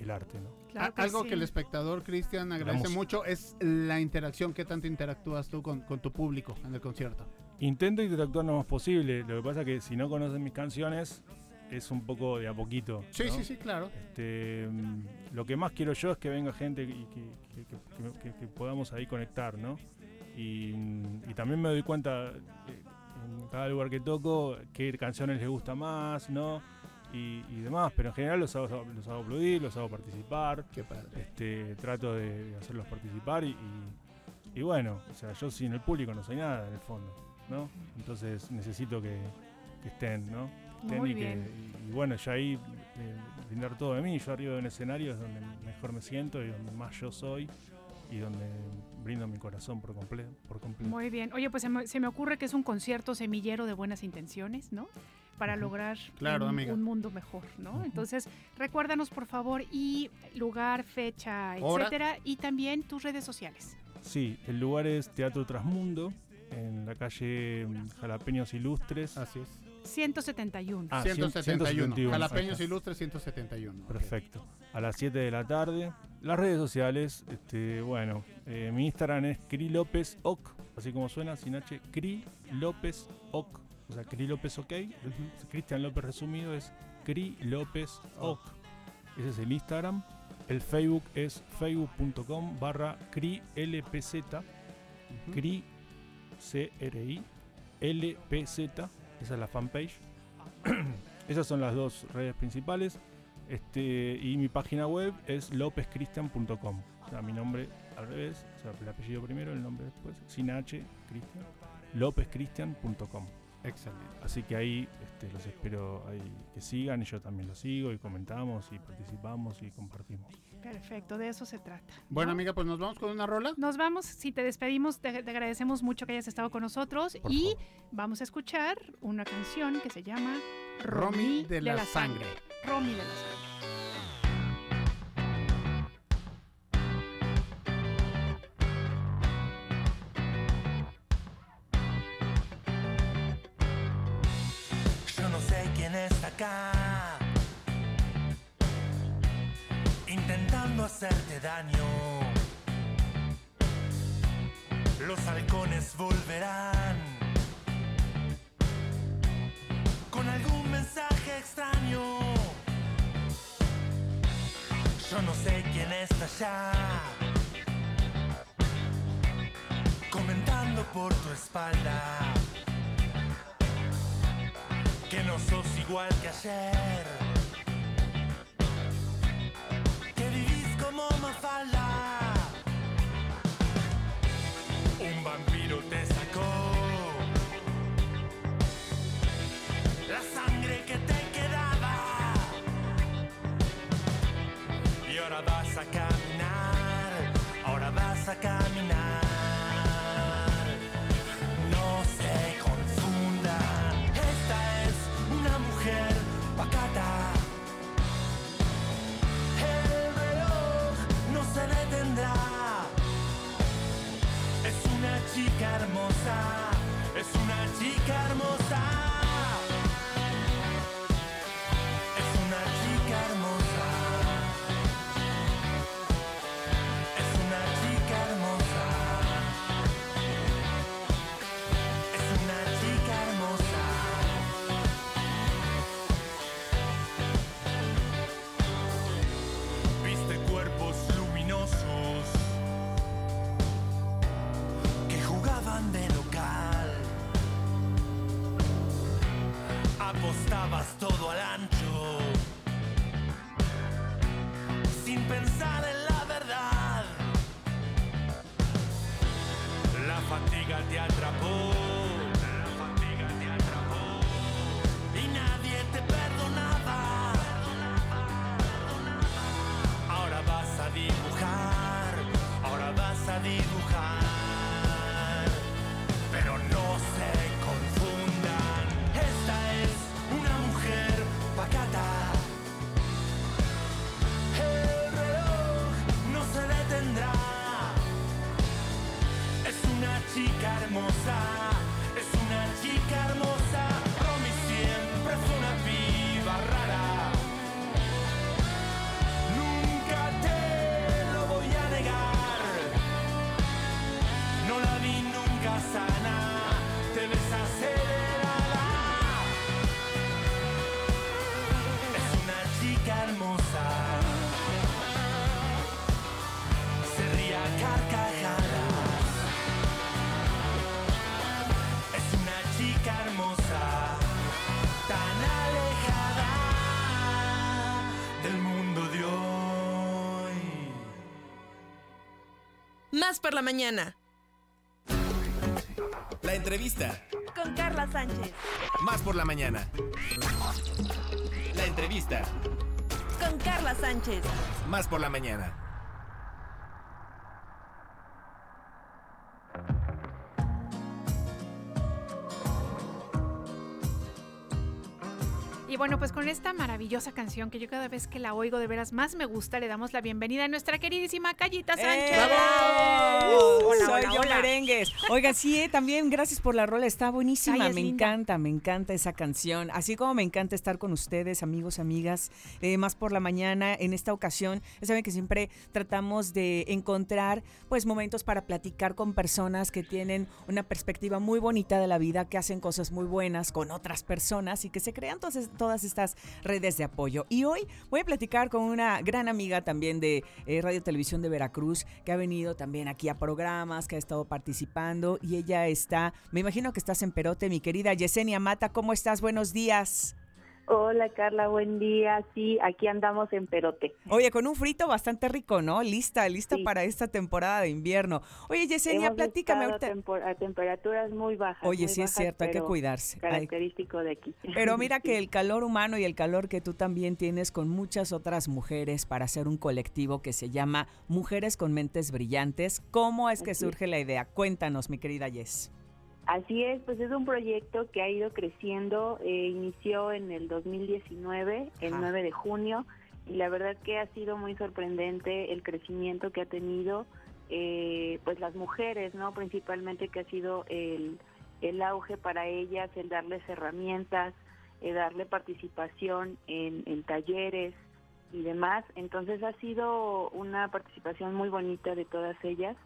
el arte, ¿no? Claro A- que algo sí. que el espectador, Cristian, agradece mucho es la interacción. ¿Qué tanto interactúas tú con, con tu público en el concierto? Intento interactuar lo más posible. Lo que pasa es que si no conocen mis canciones, es un poco de a poquito. Sí, ¿no? sí, sí, claro. Este, mm, lo que más quiero yo es que venga gente y que, que- que- que- que podamos ahí conectar, ¿no? Y, mm, y también me doy cuenta eh, en cada lugar que toco qué canciones les gusta más, ¿no? Y, y demás, pero en general los hago, los hago aplaudir, los hago participar. Qué padre. Este, trato de, de hacerlos participar y, y- y bueno, o sea, yo sin el público no soy nada en el fondo, ¿no? Entonces necesito que, que estén, ¿no? Que estén Muy y, que- bien. y bueno, ya ahí eh, brindar todo de mí. Yo arriba de un escenario es donde mejor me siento y donde más yo soy y donde brindo mi corazón por completo. Por completo. Muy bien. Oye, pues se me, se me ocurre que es un concierto semillero de buenas intenciones, ¿no? Para lograr Claro, un, un mundo mejor, ¿no? Entonces, recuérdanos por favor y lugar, fecha, Hora. etcétera, y también tus redes sociales. Sí, el lugar es Teatro Trasmundo, en la calle mm, Jalapeños Ilustres. Así es. 171. Ah, 171. 171, Jalapeños. Ilustres 171. ok. Perfecto. A las 7 de la tarde. Las redes sociales, este, bueno, eh, mi Instagram es Cri López Oc, así como suena, sin H, Cri López Oc. O sea, Cri López OK. Cristian López resumido es Cri López Oc. Ese es el Instagram. El Facebook es facebook.com barra Cri LPZ. Cri C-R-I LPZ. Esa es la fanpage. Esas son las dos redes principales. Este, y mi página web es lopezcristian.com. O sea, mi nombre al revés, o sea, el apellido primero, el nombre después, sin H, Cristian, lopezcristian.com. Excelente. Así que ahí este, los espero ahí que sigan y yo también los sigo y comentamos y participamos y compartimos. Perfecto, de eso se trata. Bueno, amiga, pues nos vamos con una rola. Nos vamos, si te despedimos, te, te agradecemos mucho que hayas estado con nosotros Por y vamos a escuchar una canción que se llama Romy de la Sangre. Romy de la Sangre. Daño. Los halcones volverán con algún mensaje extraño. Yo no sé quién está allá comentando por tu espalda que no sos igual que ayer. Un vampiro te sacó la sangre que te quedaba. Y ahora vas a caminar, ahora vas a caminar. No se confundan, esta es una mujer pacata. El reloj no se detendrá. Chica hermosa, es una chica hermosa. Por la mañana. La entrevista. Con Carla Sánchez. Más por la mañana. La entrevista. Con Carla Sánchez. Más por la mañana. Esta maravillosa canción que yo cada vez que la oigo de veras más me gusta, le damos la bienvenida a nuestra queridísima Callita Sánchez. ¡Eh! ¡Bravo! Hola, Soy hola, yo hola. merengues. Oiga, sí, eh, también gracias por la rola, está buenísima, Ay, me linda. encanta, me encanta esa canción. Así como me encanta estar con ustedes, amigos, amigas, eh, más por la mañana. En esta ocasión, ya saben que siempre tratamos de encontrar pues momentos para platicar con personas que tienen una perspectiva muy bonita de la vida, que hacen cosas muy buenas con otras personas y que se crean todas, todas estas redes de apoyo. Y hoy voy a platicar con una gran amiga también de eh, Radio Televisión de Veracruz, que ha venido también aquí a programas, que ha estado participando y ella está, me imagino que estás en Perote, mi querida Yesenia Mata, ¿cómo estás? Buenos días. Hola Carla, buen día. Sí, aquí andamos en Perote. Oye, con un frito bastante rico, ¿no? Lista, lista para esta temporada de invierno. Oye, Yesenia, Hemos platícame ahorita. tempor- a temperaturas muy bajas. Oye, muy sí es cierto, hay que cuidarse. Hay- Característico de aquí. Pero mira que el calor humano y el calor que tú también tienes con muchas otras mujeres para hacer un colectivo que se llama Mujeres con Mentes Brillantes, ¿cómo es que surge la idea? Cuéntanos, mi querida Yes. Así es, pues es un proyecto que ha ido creciendo, eh, inició en el 2019, el Ajá. 9 de junio, y la verdad que ha sido muy sorprendente el crecimiento que ha tenido, eh, pues las mujeres, ¿no? Principalmente que ha sido el, el auge para ellas, el darles herramientas, eh, darle participación en, en talleres y demás. Entonces ha sido una participación muy bonita de todas ellas.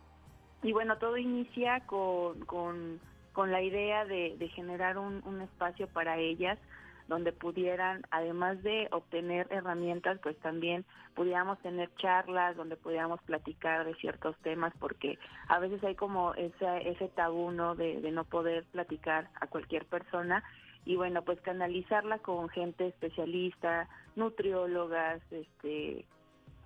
Y bueno, todo inicia con, con, con la idea de, de generar un, un espacio para ellas donde pudieran, además de obtener herramientas, pues también pudiéramos tener charlas, donde pudiéramos platicar de ciertos temas, porque a veces hay como ese, ese tabú, ¿no? De, de no poder platicar a cualquier persona. Y bueno, pues canalizarla con gente especialista, nutriólogas, este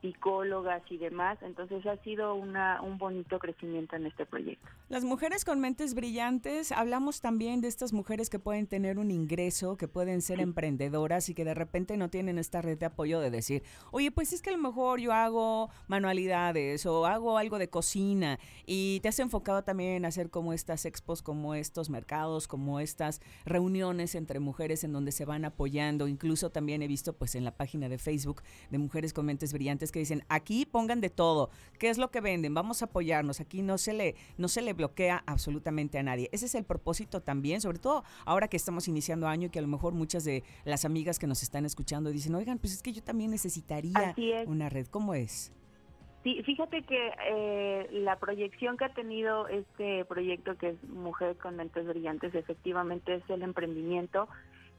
psicólogas y demás. Entonces ha sido una, un bonito crecimiento en este proyecto. Las mujeres con mentes brillantes, hablamos también de estas mujeres que pueden tener un ingreso, que pueden ser emprendedoras y que de repente no tienen esta red de apoyo de decir, oye, pues es que a lo mejor yo hago manualidades o hago algo de cocina y te has enfocado también en hacer como estas expos, como estos mercados, como estas reuniones entre mujeres en donde se van apoyando. Incluso también he visto pues en la página de Facebook de Mujeres con Mentes Brillantes que dicen, aquí pongan de todo, ¿qué es lo que venden? Vamos a apoyarnos, aquí no se le, no se le bloquea absolutamente a nadie. Ese es el propósito también, sobre todo ahora que estamos iniciando año y que a lo mejor muchas de las amigas que nos están escuchando dicen, oigan, pues es que yo también necesitaría una red. ¿Cómo es? Sí, fíjate que eh, la proyección que ha tenido este proyecto que es Mujeres con Mentes Brillantes efectivamente es el emprendimiento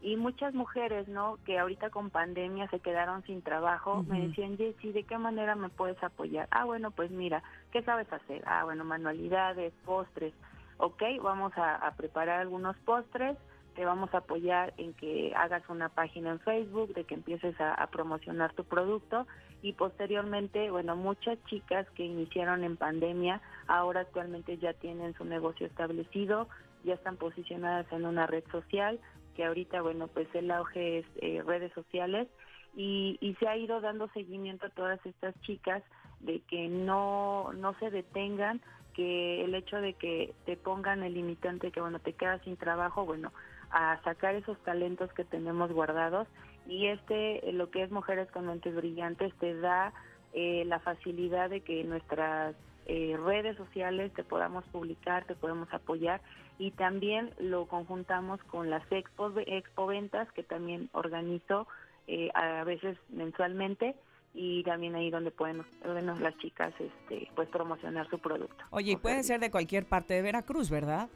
y muchas mujeres, ¿no? Que ahorita con pandemia se quedaron sin trabajo, me decían, Jessy, ¿de qué manera me puedes apoyar? Ah, bueno, pues mira, ¿qué sabes hacer? Ah, bueno, manualidades, postres. Ok, vamos a, a preparar algunos postres, te vamos a apoyar en que hagas una página en Facebook, de que empieces a, a promocionar tu producto y posteriormente, bueno, muchas chicas que iniciaron en pandemia ahora actualmente ya tienen su negocio establecido, ya están posicionadas en una red social, que ahorita, bueno, pues el auge es eh, redes sociales y, y se ha ido dando seguimiento a todas estas chicas de que no, no se detengan, que el hecho de que te pongan el limitante que, bueno, te quedas sin trabajo, bueno, a sacar esos talentos que tenemos guardados y este, eh, lo que es Mujeres con Mentes Brillantes, te da eh, la facilidad de que nuestras eh, redes sociales te podamos publicar, te podemos apoyar y también lo conjuntamos con las expos, expo ventas que también organizo eh, a veces mensualmente y también ahí donde pueden las chicas este pues promocionar su producto. Oye, y puede ser de cualquier parte de Veracruz, ¿verdad?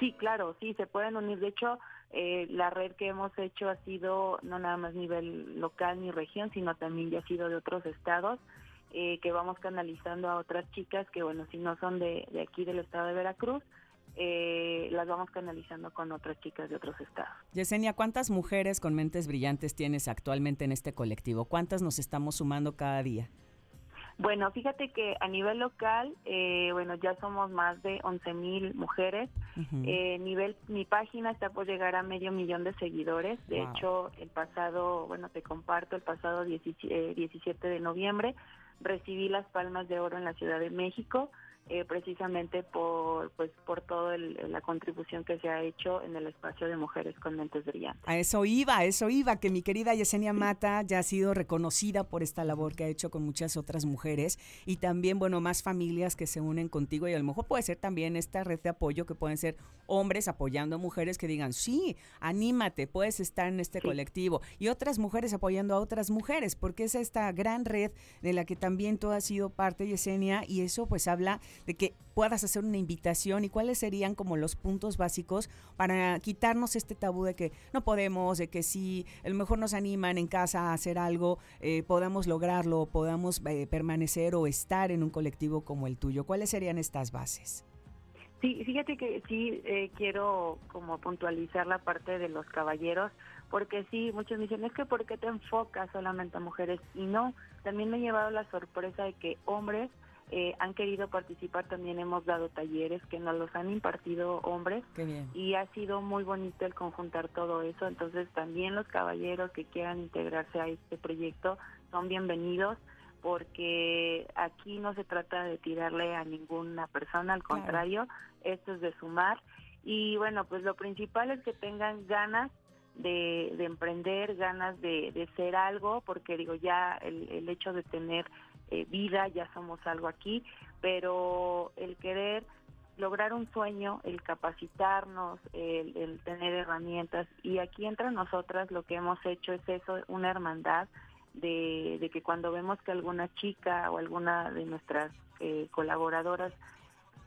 Sí, claro, sí, se pueden unir. De hecho, eh, la red que hemos hecho ha sido no nada más nivel local ni región, sino también ya ha sido de otros estados, eh, que vamos canalizando a otras chicas que, bueno, si no son de, de aquí del estado de Veracruz, eh, las vamos canalizando con otras chicas de otros estados. Yesenia, ¿cuántas mujeres con mentes brillantes tienes actualmente en este colectivo? ¿Cuántas nos estamos sumando cada día? Bueno, fíjate que a nivel local, eh, bueno, ya somos más de 11 mil mujeres. Eh, nivel, mi página está por llegar a medio millón de seguidores. De Wow. hecho, el pasado, bueno, te comparto, el pasado 17, eh, 17 de noviembre recibí las palmas de oro en la Ciudad de México. Eh, precisamente por pues por toda la contribución que se ha hecho en el espacio de mujeres con mentes brillantes. A eso iba, a eso iba, que mi querida Yesenia Mata ya ha sido reconocida por esta labor que ha hecho con muchas otras mujeres y también, bueno, más familias que se unen contigo y a lo mejor puede ser también esta red de apoyo que pueden ser hombres apoyando a mujeres que digan, sí, anímate, puedes estar en este colectivo y otras mujeres apoyando a otras mujeres, porque es esta gran red de la que también tú has sido parte, Yesenia, y eso pues habla de que puedas hacer una invitación y cuáles serían como los puntos básicos para quitarnos este tabú de que no podemos, de que si a lo mejor nos animan en casa a hacer algo, eh, podamos lograrlo, podamos eh, permanecer o estar en un colectivo como el tuyo. ¿Cuáles serían estas bases? Sí, fíjate que sí eh, quiero como puntualizar la parte de los caballeros, porque sí, muchos me dicen, es que ¿por qué te enfocas solamente a mujeres? Y no, también me he llevado la sorpresa de que hombres eh, han querido participar, también hemos dado talleres que nos los han impartido hombres. Qué bien. y ha sido muy bonito el conjuntar todo eso, entonces también los caballeros que quieran integrarse a este proyecto son bienvenidos porque aquí no se trata de tirarle a ninguna persona, al contrario, esto es de sumar. Y bueno, pues lo principal es que tengan ganas de, de emprender, ganas de, de ser algo, porque digo, ya el, el hecho de tener eh, vida, ya somos algo aquí, pero el querer lograr un sueño, el capacitarnos, el, el tener herramientas, y aquí entre nosotras lo que hemos hecho es eso, una hermandad de, de que cuando vemos que alguna chica o alguna de nuestras eh, colaboradoras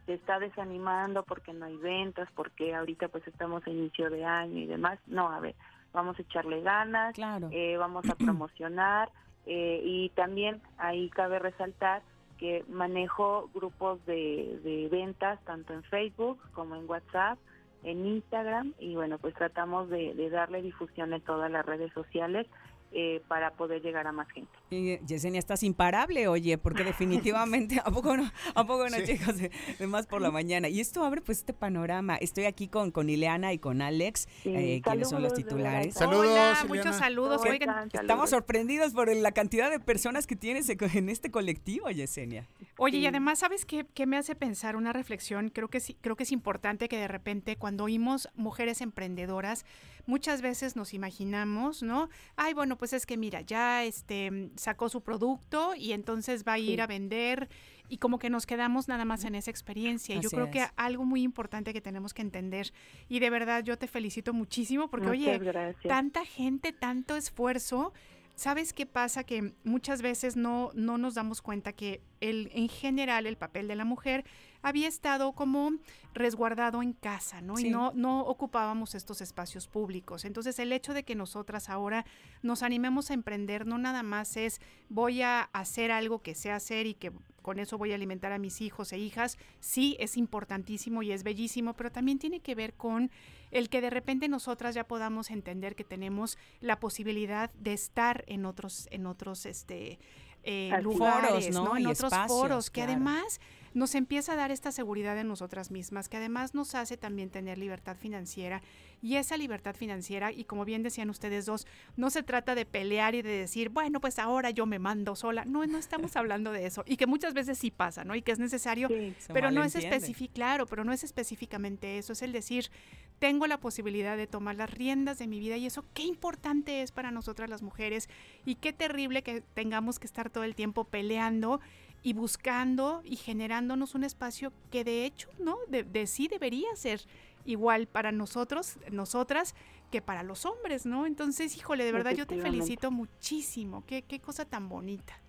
se está desanimando porque no hay ventas, porque ahorita pues estamos a inicio de año y demás. No, a ver, vamos a echarle ganas, eh, vamos a promocionar eh, y también ahí cabe resaltar que manejo grupos de, de ventas tanto en Facebook como en WhatsApp, en Instagram y bueno, pues tratamos de, darle difusión en todas las redes sociales eh, para poder llegar a más gente. Y, Yesenia, estás imparable, oye, porque definitivamente, ¿a poco no, a poco no Sí. chicos? De, de más por la mañana. Y esto abre pues este panorama. Estoy aquí con, con Ileana y con Alex, eh, quienes son los titulares. Saludos, Hola, Ileana. muchos saludos. Oigan, estamos sorprendidos por la cantidad de personas que tienes en este colectivo, Yesenia. Oye, y además, ¿sabes qué, qué me hace pensar una reflexión? Creo que, sí, creo que es importante que de repente cuando oímos mujeres emprendedoras, muchas veces nos imaginamos, ¿no? Ay, bueno, pues es que mira, ya este sacó su producto y entonces va a ir Sí. a vender y como que nos quedamos nada más en esa experiencia. Yo Así creo que algo muy importante que tenemos que entender y de verdad yo te felicito muchísimo porque Muchas oye, gracias. tanta gente, tanto esfuerzo. ¿Sabes qué pasa? Que muchas veces no, no nos damos cuenta que el, en general el papel de la mujer había estado como resguardado en casa, ¿no? Sí. Y no, no ocupábamos estos espacios públicos. Entonces el hecho de que nosotras ahora nos animemos a emprender no nada más es voy a hacer algo que sé hacer y que con eso voy a alimentar a mis hijos e hijas, sí es importantísimo y es bellísimo, pero también tiene que ver con el que de repente nosotras ya podamos entender que tenemos la posibilidad de estar en otros, en otros este, eh, lugares, Foros, ¿no? En otros espacios, foros, que claro. además nos empieza a dar esta seguridad en nosotras mismas, que además nos hace también tener libertad financiera. Y esa libertad financiera, y como bien decían ustedes dos, no se trata de pelear y de decir, bueno, pues ahora yo me mando sola. No, no estamos hablando de eso. Y que muchas veces sí pasa, ¿no? Y que es necesario, pero no es específico, claro, pero no es específicamente eso. Es el decir, tengo la posibilidad de tomar las riendas de mi vida y eso qué importante es para nosotras las mujeres y qué terrible que tengamos que estar todo el tiempo peleando y buscando y generándonos un espacio que de hecho, ¿no? De, de sí debería ser igual para nosotros, nosotras, que para los hombres, ¿no? Entonces, híjole, de verdad yo te felicito muchísimo. Qué, qué cosa tan bonita.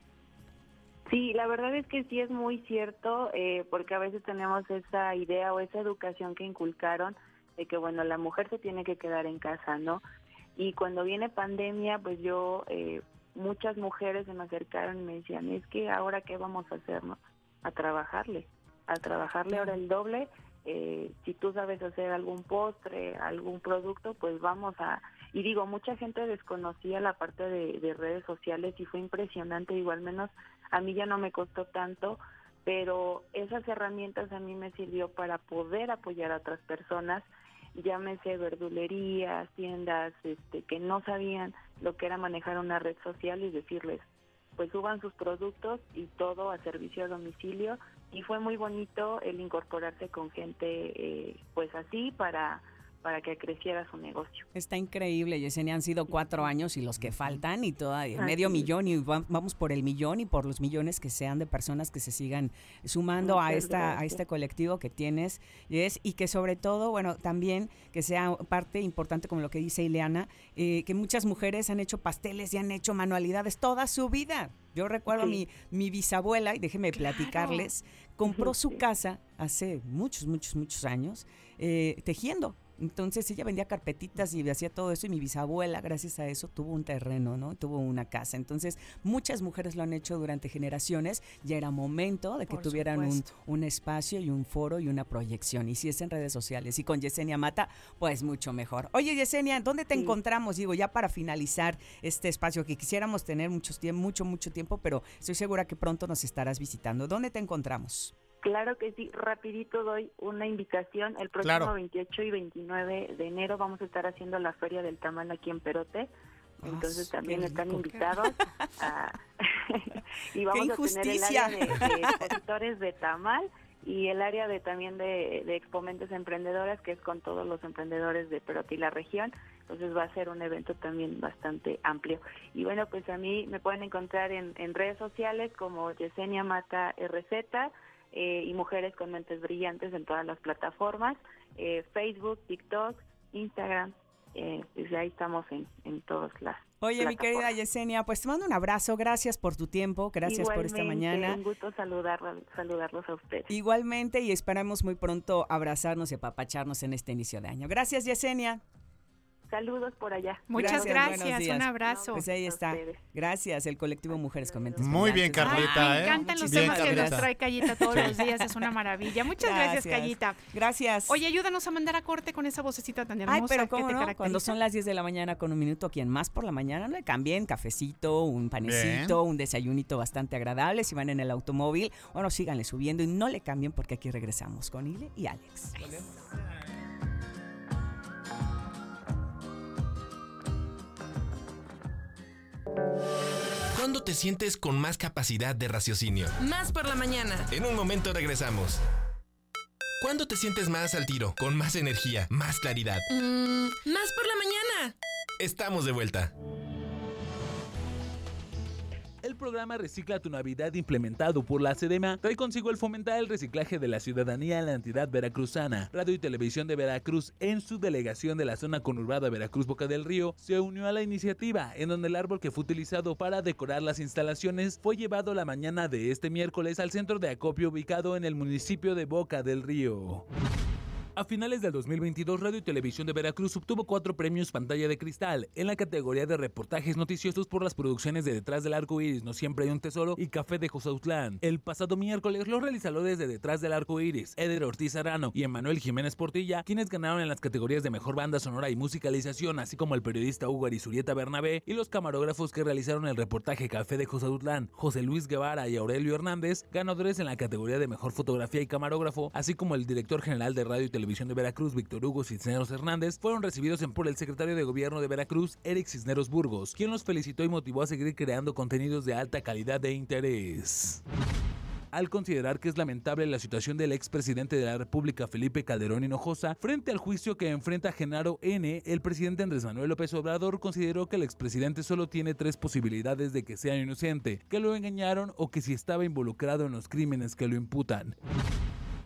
Sí, la verdad es que sí es muy cierto, eh, porque a veces tenemos esa idea o esa educación que inculcaron de que, bueno, la mujer se tiene que quedar en casa, ¿no? Y cuando viene pandemia, pues yo, eh, muchas mujeres se me acercaron y me decían, es que ahora qué vamos a hacer, ¿no? A trabajarle, a trabajarle ahora el doble. eh, si tú sabes hacer algún postre, algún producto, pues vamos a... y digo, mucha gente desconocía la parte de, de redes sociales y fue impresionante, digo, al menos a mí ya no me costó tanto, pero esas herramientas a mí me sirvió para poder apoyar a otras personas, llámese verdulerías, tiendas, este, que no sabían lo que era manejar una red social y decirles, pues suban sus productos y todo a servicio a domicilio. Y fue muy bonito el incorporarse con gente eh, pues así para para que creciera su negocio. Está increíble, Yesenia. Han sido cuatro años y los que faltan y toda Así medio millón y va- vamos por el millón y por los millones que sean de personas que se sigan sumando a esta a este colectivo que tienes Yes, y que sobre todo, bueno, también que sea parte importante como lo que dice Ileana, eh, que muchas mujeres han hecho pasteles y han hecho manualidades toda su vida. Yo recuerdo Sí. mi, mi bisabuela, y déjenme platicarles, compró su casa hace muchos, muchos, muchos años eh, tejiendo. Entonces ella vendía carpetitas y hacía todo eso y mi bisabuela, gracias a eso, tuvo un terreno, ¿no? Tuvo una casa. Entonces muchas mujeres lo han hecho durante generaciones. Ya era momento de que Por tuvieran un, espacio y un foro y una proyección. Y si es en redes sociales y con Yesenia Mata, pues mucho mejor. Oye Yesenia, ¿dónde te Sí. encontramos? Digo, ya para finalizar este espacio que quisiéramos tener tiempo, mucho, mucho tiempo, pero estoy segura que pronto nos estarás visitando. ¿Dónde te encontramos? Claro que sí, rapidito doy una invitación. El próximo Claro. 28 y 29 de enero vamos a estar haciendo la Feria del Tamal aquí en Perote. Entonces Ah, también qué están rico. invitados. a- y vamos a tener el área de, de expositores de tamal y el área de también de, de exponentes emprendedoras, que es con todos los emprendedores de Perote y la región. Entonces va a ser un evento también bastante amplio. Y bueno, pues a mí me pueden encontrar en, en redes sociales como Yesenia Mata RZ eh, y Mujeres con Mentes Brillantes en todas las plataformas, eh, Facebook, TikTok, Instagram, eh, desde ahí estamos en, en todas las Oye, mi querida. Yesenia, pues te mando un abrazo, gracias por tu tiempo, gracias por esta mañana. Un gusto saludar, saludarlos a ustedes. Igualmente y esperamos muy pronto abrazarnos y apapacharnos en este inicio de año. Gracias, Yesenia. Saludos por allá. Muchas Gracias, un abrazo. Pues ahí está. Gracias, el colectivo Mujeres con Mentes Muy bien. Ay, Carlita, me ¿eh? encantan los Bien, temas que nos Carlita. trae Callita todos los días, es una maravilla. Muchas gracias, Gracias. Callita. Gracias. Oye, ayúdanos a mandar a corte con esa vocecita tan hermosa Ay, pero que cómo te no, caracteriza. cuando son las 10 de la mañana con un minuto, quien más por la mañana, no le cambien, cafecito, un panecito, un desayunito bastante agradable, si van en el automóvil, bueno, síganle subiendo y no le cambien porque aquí regresamos con Ile y Alex. ¿Cuándo te sientes con más capacidad de raciocinio? Más por la mañana. En un momento regresamos. ¿Cuándo te sientes más al tiro, con más energía, más claridad? Mm, más por la mañana. Estamos de vuelta. Programa Recicla tu Navidad implementado por la SEDEMA trae consigo el fomentar el reciclaje de la ciudadanía en la entidad veracruzana. Radio y Televisión de Veracruz, en su delegación de la zona conurbada Veracruz Boca del Río, se unió a la iniciativa, en donde el árbol que fue utilizado para decorar las instalaciones fue llevado la mañana de este miércoles al centro de acopio ubicado en el municipio de Boca del Río. A finales del 2022, Radio y Televisión de Veracruz obtuvo cuatro premios Pantalla de Cristal en la categoría de reportajes noticiosos por las producciones de Detrás del Arco Iris, No Siempre hay un Tesoro y Café de Josautlán. El pasado miércoles, los realizadores de Detrás del Arco Iris, Eder Ortiz Arano y Emanuel Jiménez Portilla, quienes ganaron en las categorías de Mejor Banda Sonora y Musicalización, así como el periodista Hugo Arizurieta Bernabé y los camarógrafos que realizaron el reportaje Café de Josautlán, José Luis Guevara y Aurelio Hernández, ganadores en la categoría de Mejor Fotografía y Camarógrafo, así como el director general de Radio y Televisión de Veracruz, Víctor Hugo Cisneros Hernández, fueron recibidos en por el secretario de Gobierno de Veracruz, Eric Cisneros Burgos, quien los felicitó y motivó a seguir creando contenidos de alta calidad e interés. Al considerar que es lamentable la situación del expresidente de la República Felipe Calderón Hinojosa frente al juicio que enfrenta Genaro N., el presidente Andrés Manuel López Obrador consideró que el expresidente solo tiene tres posibilidades de que sea inocente, que lo engañaron o que si estaba involucrado en los crímenes que lo imputan.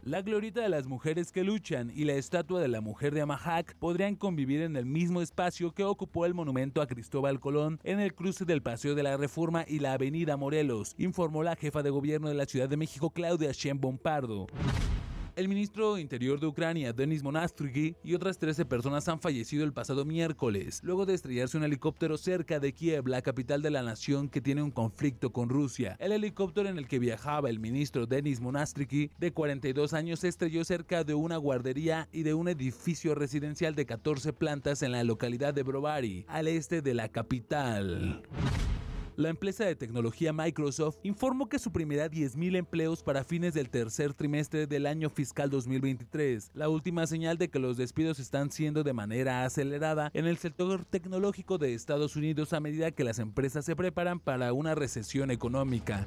La glorieta de las mujeres que luchan y la estatua de la mujer de Amahac podrían convivir en el mismo espacio que ocupó el monumento a Cristóbal Colón en el cruce del Paseo de la Reforma y la Avenida Morelos, informó la jefa de gobierno de la Ciudad de México Claudia Sheinbaum Pardo. El ministro Interior de Ucrania, Denis Monastryky, y otras 13 personas han fallecido el pasado miércoles, luego de estrellarse un helicóptero cerca de Kiev, la capital de la nación que tiene un conflicto con Rusia. El helicóptero en el que viajaba el ministro Denis Monastryky, de 42 años, se estrelló cerca de una guardería y de un edificio residencial de 14 plantas en la localidad de Brovary, al este de la capital. La empresa de tecnología Microsoft informó que suprimirá 10.000 empleos para fines del tercer trimestre del año fiscal 2023, la última señal de que los despidos están siendo de manera acelerada en el sector tecnológico de Estados Unidos a medida que las empresas se preparan para una recesión económica.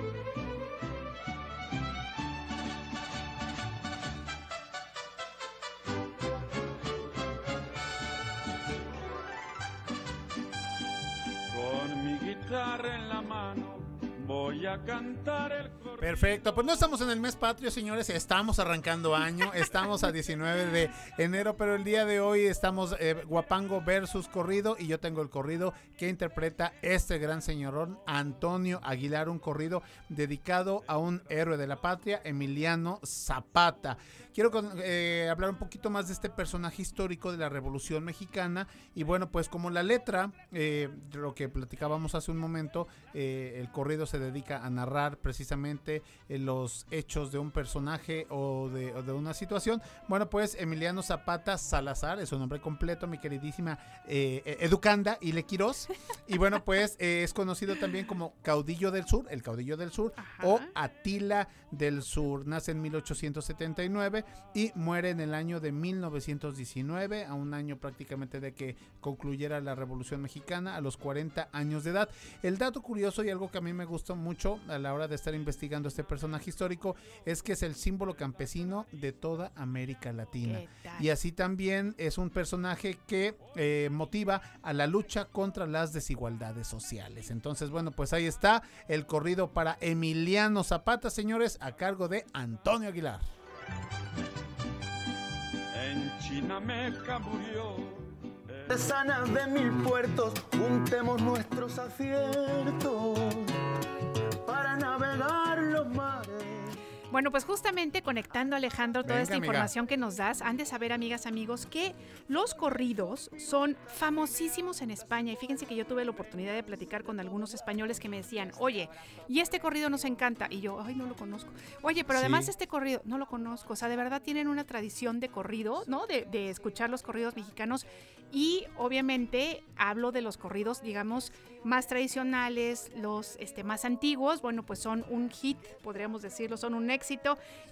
Perfecto, pues no estamos en el mes patrio, señores, estamos arrancando año, estamos a 19 de enero, pero el día de hoy estamos eh, Guapango versus corrido y yo tengo el corrido que interpreta este gran señorón Antonio Aguilar, un corrido dedicado a un héroe de la patria, Emiliano Zapata. Quiero con- eh, hablar un poquito más de este personaje histórico de la Revolución Mexicana y bueno, pues como la letra, eh, de lo que platicábamos hace un momento, eh, el corrido se dedica a narrar precisamente eh, los hechos de un personaje o de, o de una situación. Bueno, pues Emiliano Zapata Salazar es su nombre completo, mi queridísima eh, eh, Educanda Ile Quirós. Y bueno, pues es conocido también como Caudillo del Sur, el Caudillo del Sur, o Atila del Sur. Nace en 1879 y muere en el año de 1919, a un año prácticamente de que concluyera la Revolución Mexicana, a los 40 años de edad. El dato curioso y algo que a mí me gustó mucho a la hora de estar investigando este personaje histórico es que es el símbolo campesino de toda América Latina. Y así también es un personaje que eh, motiva a la lucha contra las desigualdades sociales. Entonces, bueno, pues ahí está el corrido para Emiliano Zapata, señores, a cargo de Antonio Aguilar. En Chinameca murió. Artesanas de mil puertos, juntemos nuestros aciertos para navegar los mares. Bueno, pues justamente conectando Alejandro toda Venga, esta amiga. información que nos das, han de saber, amigas, amigos, que los corridos son famosísimos en España. Y fíjense que yo tuve la oportunidad de platicar con algunos españoles que me decían, oye, y este corrido nos encanta. Y yo, ay, no lo conozco. Oye, pero Sí. además este corrido, no lo conozco. O sea, de verdad tienen una tradición de corrido, ¿no? De, de escuchar los corridos mexicanos. Y obviamente hablo de los corridos, digamos, más tradicionales, los este, más antiguos. Bueno, pues son un hit, podríamos decirlo, son un éxito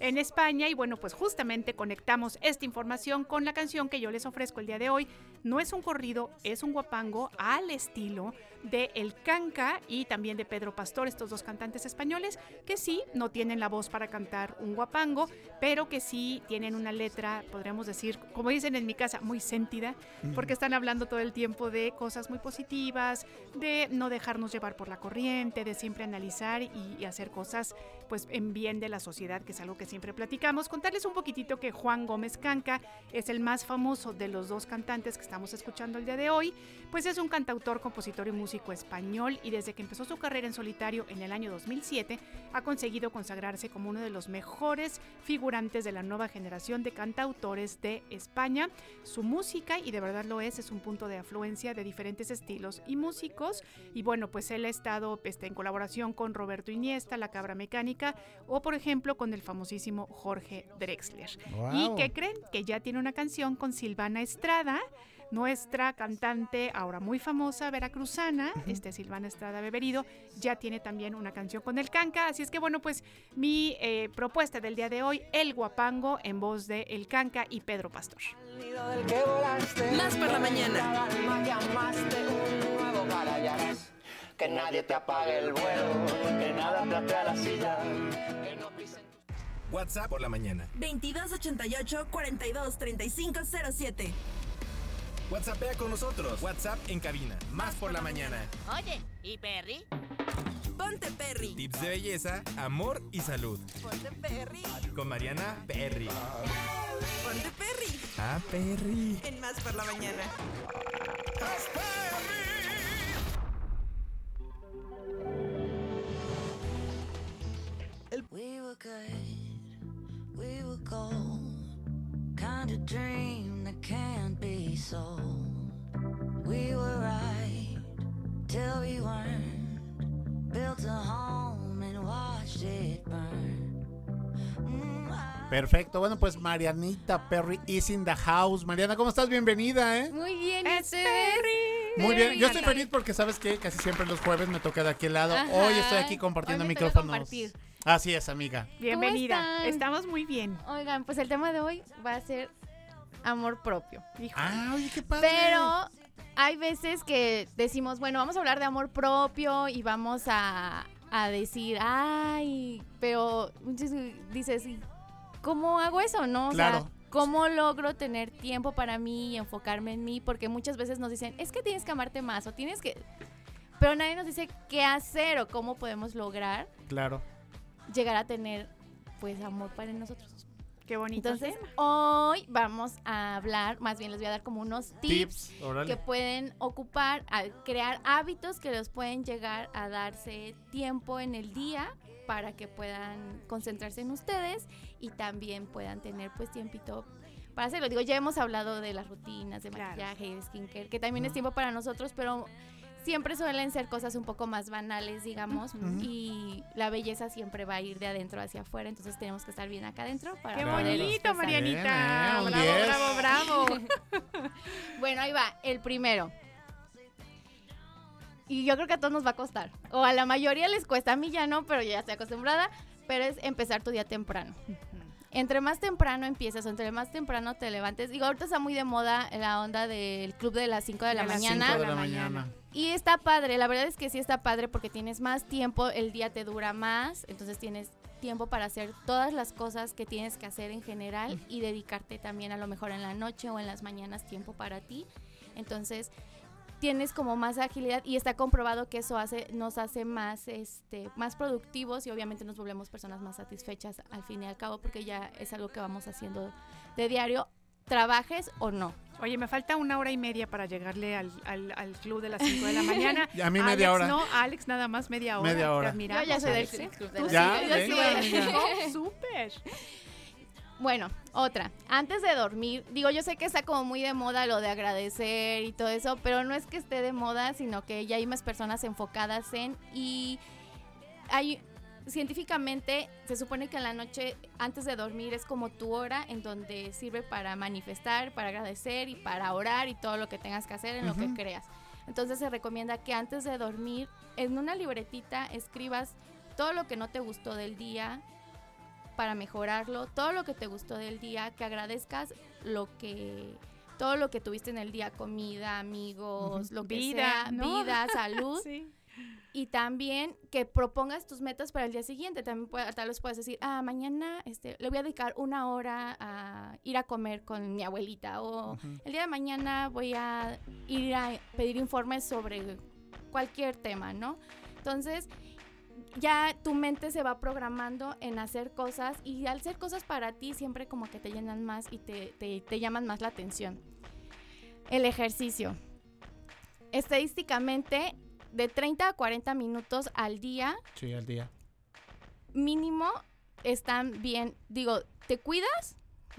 en España. Y bueno, pues justamente conectamos esta información con la canción que yo les ofrezco el día de hoy. No es un corrido, es un guapango al estilo de El Canca y también de Pedro Pastor, estos dos cantantes españoles que sí no tienen la voz para cantar un guapango, pero que sí tienen una letra, podríamos decir, como dicen en mi casa, muy sentida, porque están hablando todo el tiempo de cosas muy positivas, de no dejarnos llevar por la corriente, de siempre analizar y, y hacer cosas pues en bien de la sociedad, que es algo que siempre platicamos. Contarles un poquitito que Juan Gómez Canca es el más famoso de los dos cantantes que estamos escuchando el día de hoy, pues es un cantautor, compositor y músico español y desde que empezó su carrera en solitario en el año 2007 ha conseguido consagrarse como uno de los mejores figurantes de la nueva generación de cantautores de España. Su música, y de verdad lo es, es un punto de afluencia de diferentes estilos y músicos. Y bueno, pues él ha estado este, en colaboración con Roberto Iniesta, La Cabra Mecánica, o por ejemplo con el famosísimo Jorge Drexler. ¿Y qué creen? Que ya tiene una canción con Silvana Estrada. Nuestra cantante, ahora muy famosa, veracruzana, este Silvana Estrada Beberido, ya tiene también una canción con el Canca. Así es que bueno, pues mi eh, propuesta del día de hoy, El Guapango, en voz de El Canca y Pedro Pastor. Más por la mañana. Que nadie te apague el vuelo, que nada te a la silla, que no pisen WhatsApp por la mañana. 2288 423507. WhatsAppea con nosotros. WhatsApp en cabina. Más por la mañana. Oye, ¿y Perry? Ponte Perry. Tips de belleza, amor y salud. Ponte Perry. Con Mariana Perry. Ponte Perry. Ah, Perry. En Más por la mañana. We were good, we were gold. Kind of dream that can't be sold. We were right till we weren't. Built a home and watched it burn. Mm, Perfecto, bueno, pues Marianita Perry is in the house. Mariana, ¿cómo estás? Bienvenida, ¿eh? Muy bien, ¿y Es ustedes? Muy bien, yo estoy feliz porque sabes que casi siempre los jueves me toca de aquel lado. Ajá. Hoy estoy aquí compartiendo Hoy me toca micrófonos. compartir. Así es, amiga. Bienvenida. están? Estamos muy bien. Oigan, pues el tema de hoy va a ser amor propio. Ah, oye, qué padre. Pero hay veces que decimos, bueno, vamos a hablar de amor propio y vamos a, a decir, ay, pero muchas dices, "¿Y ¿cómo hago eso, no? O Claro. ¿Cómo logro tener tiempo para mí y enfocarme en mí? Porque muchas veces nos dicen, es que tienes que amarte más o tienes que... Pero nadie nos dice qué hacer o cómo podemos lograr Claro. llegar a tener, pues, amor para nosotros. Qué bonito. Entonces, tema. hoy vamos a hablar, más bien les voy a dar como unos tips, Tips, que pueden ocupar, a crear hábitos que los pueden llegar a darse tiempo en el día para que puedan concentrarse en ustedes y también puedan tener pues tiempito para hacerlo. Digo, ya hemos hablado de las rutinas de Claro. maquillaje y de skincare, que también es tiempo para nosotros, pero siempre suelen ser cosas un poco más banales, digamos, y la belleza siempre va a ir de adentro hacia afuera, entonces tenemos que estar bien acá adentro para Qué bonito. Marianita. Bien, ¿eh? Bravo, 10. bravo, bravo. Bueno, ahí va, el primero. Y yo creo que a todos nos va a costar. O a la mayoría les cuesta, a mí ya no, pero yo ya estoy acostumbrada. Pero es empezar tu día temprano. Entre más temprano empiezas o entre más temprano te levantes. Digo, ahorita está muy de moda la onda del club de las 5 de la De mañana. cinco de la mañana. Y está padre, la verdad es que sí está padre porque tienes más tiempo, el día te dura más, entonces tienes tiempo para hacer todas las cosas que tienes que hacer en general y dedicarte también a lo mejor en la noche o en las mañanas tiempo para ti. Entonces tienes como más agilidad y está comprobado que eso hace nos hace más este más productivos y obviamente nos volvemos personas más satisfechas al fin y al cabo porque ya es algo que vamos haciendo de diario trabajes o no. Oye, me falta una hora y media para llegarle al, al, al club de las 5 de la mañana. Y a mí media Alex, hora. No, Alex nada más media hora. Media hora. Yo ya soy del club de las sí, Ya, yo sí. venga, amiga. Oh, súper. Bueno, otra. Antes de dormir, digo, yo sé que está como muy de moda lo de agradecer y todo eso, pero no es que esté de moda, sino que ya hay más personas enfocadas en y hay científicamente se supone que en la noche antes de dormir es como tu hora en donde sirve para manifestar, para agradecer y para orar y todo lo que tengas que hacer en lo que creas. Entonces se recomienda que antes de dormir en una libretita escribas todo lo que no te gustó del día para mejorarlo, todo lo que te gustó del día, que agradezcas lo que todo lo que tuviste en el día, comida, amigos, lo que Vida, sea, ¿no? vida, salud. Sí. Y también que propongas tus metas para el día siguiente. También puede- tal vez puedes decir, ah, mañana este, le voy a dedicar una hora a ir a comer con mi abuelita. O el día de mañana voy a ir a pedir informes sobre cualquier tema, ¿no? Entonces, ya tu mente se va programando en hacer cosas y al hacer cosas para ti siempre como que te llenan más y te, te- te llaman más la atención. El ejercicio. Estadísticamente, de 30 a 40 minutos al día Sí, al día. mínimo están bien. Digo, te cuidas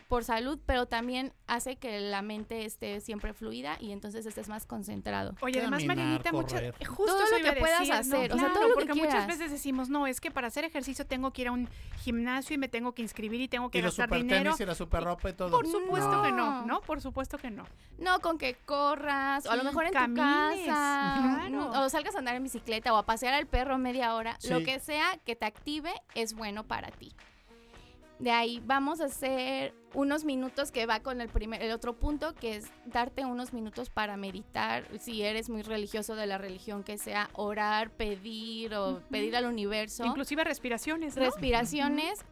por salud, pero también hace que la mente esté siempre fluida y entonces estés más concentrado. Oye, además, Marianita, muchas, justo Todo lo que puedas decir, ¿no? hacer, o sea, Claro, todo lo que porque muchas quieras. veces decimos, no, es que para hacer ejercicio tengo que ir a un gimnasio y me tengo que inscribir y tengo que Y los gastar super dinero. tenis y la super ropa y todo. Por supuesto que no, No. Por supuesto que no. No, con que corras, o a lo mejor en camines, tu casa, claro. o salgas a andar en bicicleta o a pasear al perro media hora, lo que sea que te active es bueno para ti. De ahí vamos a hacer unos minutos que va con el primer, el otro punto, que es darte unos minutos para meditar, si eres muy religioso de la religión que sea, orar, pedir o pedir al universo. Inclusive respiraciones, ¿no? Respiraciones.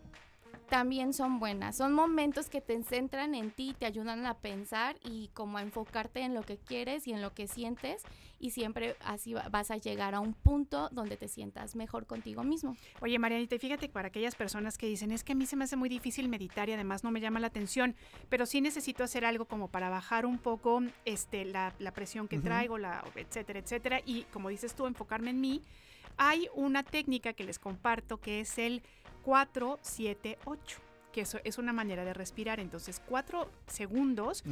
También son buenas. Son momentos que te centran en ti, te ayudan a pensar y como a enfocarte en lo que quieres y en lo que sientes y siempre así va- vas a llegar a un punto donde te sientas mejor contigo mismo. Oye, Marianita, y fíjate que para aquellas personas que dicen, es que a mí se me hace muy difícil meditar y además no me llama la atención, pero sí necesito hacer algo como para bajar un poco este, la, la presión que traigo, la, etcétera, etcétera, y como dices tú, enfocarme en mí, hay una técnica que les comparto que es el 478, que eso es una manera de respirar. Entonces, cuatro segundos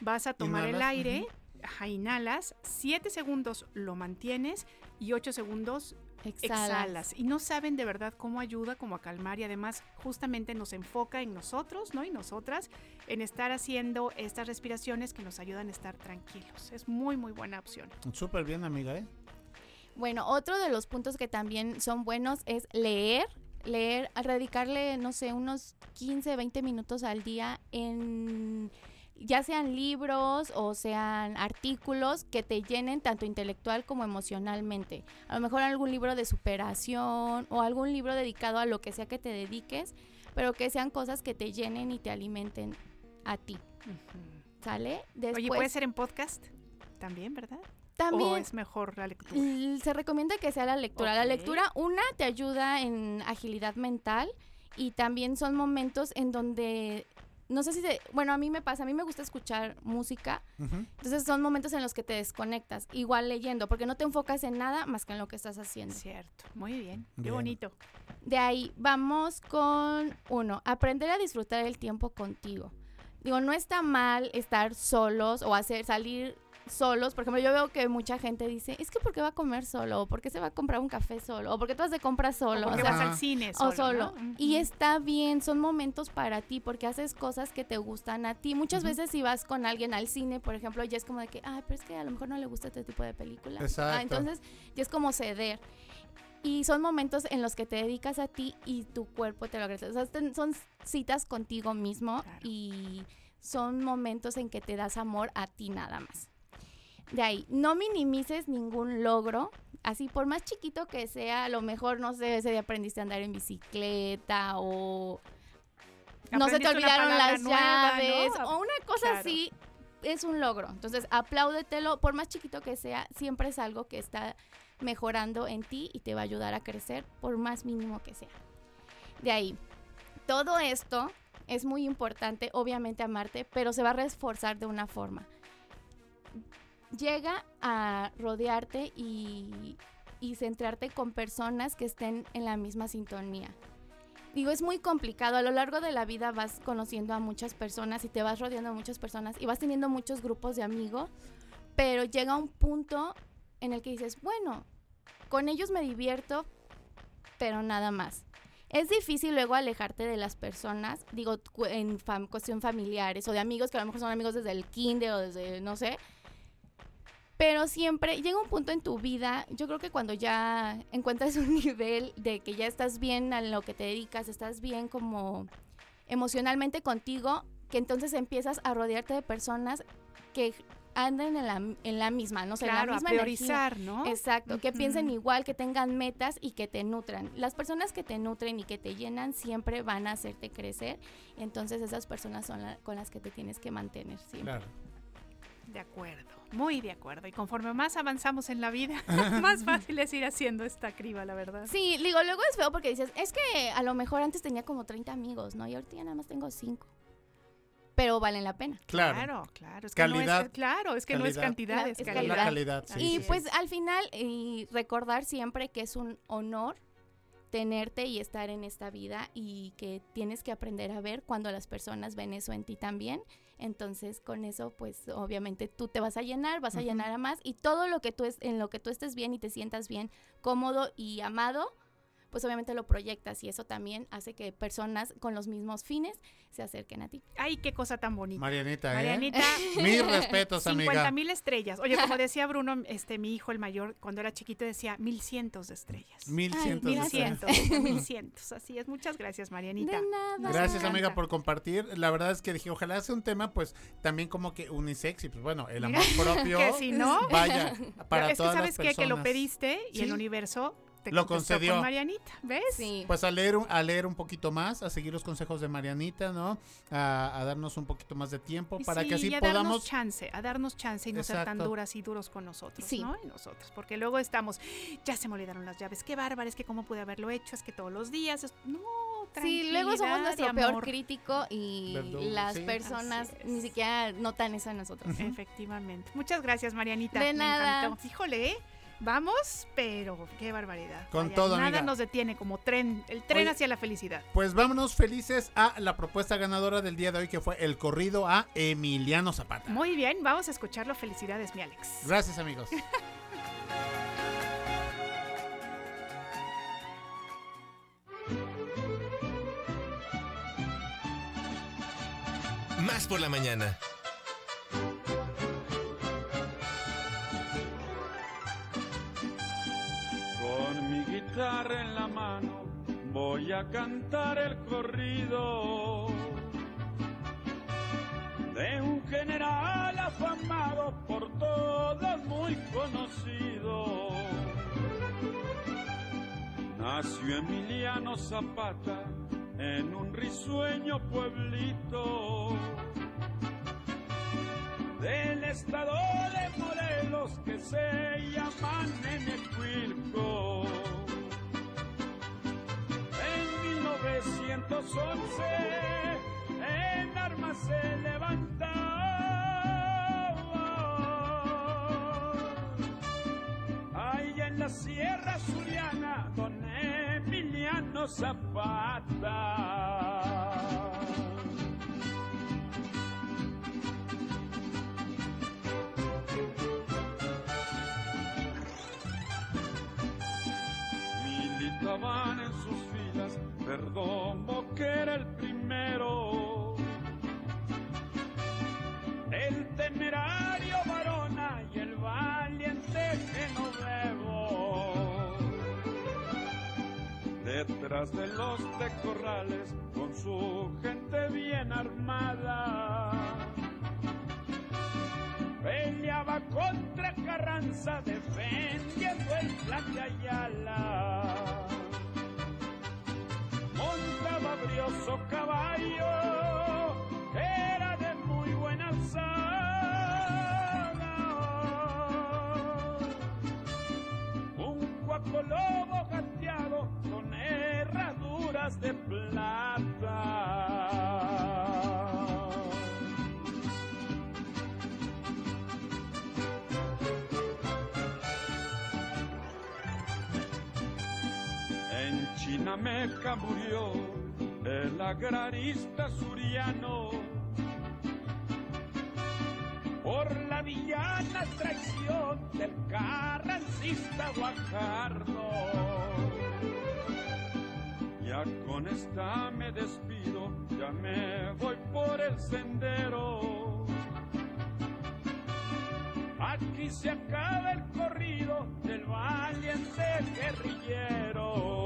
vas a tomar el aire, ajá, inhalas, 7 segundos lo mantienes y 8 segundos Exhalas. exhalas. Y no saben de verdad cómo ayuda como a calmar y además justamente nos enfoca en nosotros, ¿no? Y nosotras en estar haciendo estas respiraciones que nos ayudan a estar tranquilos. Es muy, muy buena opción. Súper bien, amiga, ¿eh? Bueno, otro de los puntos que también son buenos es leer. Leer, a dedicarle, no sé, unos 15, 20 minutos al día en ya sean libros o sean artículos que te llenen tanto intelectual como emocionalmente. A lo mejor algún libro de superación o algún libro dedicado a lo que sea que te dediques, pero que sean cosas que te llenen y te alimenten a ti. ¿Sale? Oye, puede ser en podcast también, ¿verdad? También. ¿O es mejor la lectura? Se recomienda que sea la lectura. La lectura, una, te ayuda en agilidad mental y también son momentos en donde, no sé si, se- bueno, a mí me pasa, a mí me gusta escuchar música, entonces son momentos en los que te desconectas, igual leyendo, porque no te enfocas en nada más que en lo que estás haciendo. Cierto, muy bien, qué Bien. bonito. De ahí vamos con uno, aprender a disfrutar el tiempo contigo. Digo, no está mal estar solos o hacer salir solos. Por ejemplo, yo veo que mucha gente dice, es que ¿por qué va a comer solo? ¿O por qué se va a comprar un café solo? ¿O por qué tú vas de compras solo? ¿O por qué sea, vas al cine O solo, solo. no? Y está bien, son momentos para ti porque haces cosas que te gustan a ti. Muchas veces si vas con alguien al cine, por ejemplo, ya es como de que, ay, pero es que a lo mejor no le gusta este tipo de película. Exacto. entonces ya es como ceder. Y son momentos en los que te dedicas a ti y tu cuerpo te lo agradece. O sea, son citas contigo mismo y son momentos en que te das amor a ti nada más. De ahí, no minimices ningún logro. Así, por más chiquito que sea, a lo mejor, no sé, ese día aprendiste a andar en bicicleta o no se te olvidaron las nueva, llaves ¿no? o una cosa Claro. así. Es un logro. Entonces, apláudetelo, por más chiquito que sea, siempre es algo que está mejorando en ti y te va a ayudar a crecer, por más mínimo que sea. De ahí, todo esto es muy importante, obviamente amarte, pero se va a reforzar de una forma. Llega a rodearte y, centrarte con personas que estén en la misma sintonía. Digo, es muy complicado. A lo largo de la vida vas conociendo a muchas personas y te vas rodeando de muchas personas y vas teniendo muchos grupos de amigos, pero llega un punto en el que dices, bueno, con ellos me divierto, pero nada más. Es difícil luego alejarte de las personas, digo, en cuestión familiares o de amigos que a lo mejor son amigos desde el kinder o desde, no sé. Pero siempre llega un punto en tu vida, yo creo que cuando ya encuentras un nivel de que ya estás bien a lo que te dedicas, estás bien como emocionalmente contigo, que entonces empiezas a rodearte de personas que anden en la, en la misma, no sé, en la a misma priorizar, energía. ¿no? Exacto, que piensen igual, que tengan metas y que te nutran. Las personas que te nutren y que te llenan siempre van a hacerte crecer. Entonces esas personas son la- con las que te tienes que mantener siempre. Claro. De acuerdo, muy de acuerdo. Y conforme más avanzamos en la vida, más fácil es ir haciendo esta criba, la verdad. Sí, digo, luego es feo porque dices, es que a lo mejor antes tenía como 30 amigos, ¿no? Y ahorita ya nada más tengo 5. Pero valen la pena. Claro. Claro, claro. Es que no Calidad. es, claro, es que no es cantidad, La- es, es calidad. Sí, y sí, sí. pues al final, y recordar siempre que es un honor tenerte y estar en esta vida y que tienes que aprender a ver cuando las personas ven eso en ti también. Entonces, con eso, pues obviamente tú te vas a llenar, vas a llenar a más y todo lo que tú es, en lo que tú estés bien y te sientas bien, cómodo y amado, pues obviamente lo proyectas y eso también hace que personas con los mismos fines se acerquen a ti. Ay, qué cosa tan bonita. Marianita, ¿eh? Marianita. Mis respetos, amiga. 50 mil estrellas. Oye, como decía Bruno, este, mi hijo, el mayor, cuando era chiquito decía mil cientos de estrellas. Mil cientos mil de estrellas. cientos, mil cientos. Así es. Muchas gracias, Marianita. Gracias amiga por compartir. La verdad es que dije, ojalá sea un tema pues también como que unisex y pues bueno, el amor propio. que si no, Vaya, para es que todas sabes las qué? que lo personas. pediste y el universo te Lo concedió. con Marianita, ¿ves? Sí. Pues a leer, un- a leer un poquito más, a seguir los consejos de Marianita, ¿no? A, a darnos un poquito más de tiempo para Sí, que así y a darnos podamos... chance, a darnos chance y no ser tan duras y duros con nosotros, Sí. ¿no? Y nosotros, porque luego estamos, ya se me olvidaron las llaves, qué bárbara, es que cómo pude haberlo hecho, es que todos los días, es- no, Sí, luego somos nuestro peor crítico y Verdugo, las sí. personas ni siquiera notan eso en nosotros. Efectivamente. Muchas gracias, Marianita. De me nada. encantó. Híjole, ¿eh? Vamos, pero qué barbaridad. Con Vaya, todo, Nada amiga. nos detiene como tren, el tren Oye, hacia la felicidad. Pues vámonos felices a la propuesta ganadora del día de hoy, que fue el corrido a Emiliano Zapata. Muy bien, vamos a escucharlo. Felicidades, mi Alex. Gracias, amigos. Más por la mañana. en la mano, voy a cantar el corrido de un general afamado por todos muy conocido. Nació Emiliano Zapata en un risueño pueblito del estado de Morelos que se llaman Enecuilco. 311 en armas se levanta. Ahí en la Sierra Suriana, don Emiliano Zapata. Perdomo que era el primero el temerario varona y el valiente Genovevo detrás de los tecorrales con su gente bien armada peleaba contra Carranza defendiendo el plan de Ayala. Caballo que era de muy buena alzada. Un cuaco lobo gateado con herraduras de plata. Chinameca murió el agrarista suriano por la villana traición del carrancista Guajardo. Ya con esta me despido, ya me voy por el sendero. Aquí se acaba el corrido del valiente guerrillero.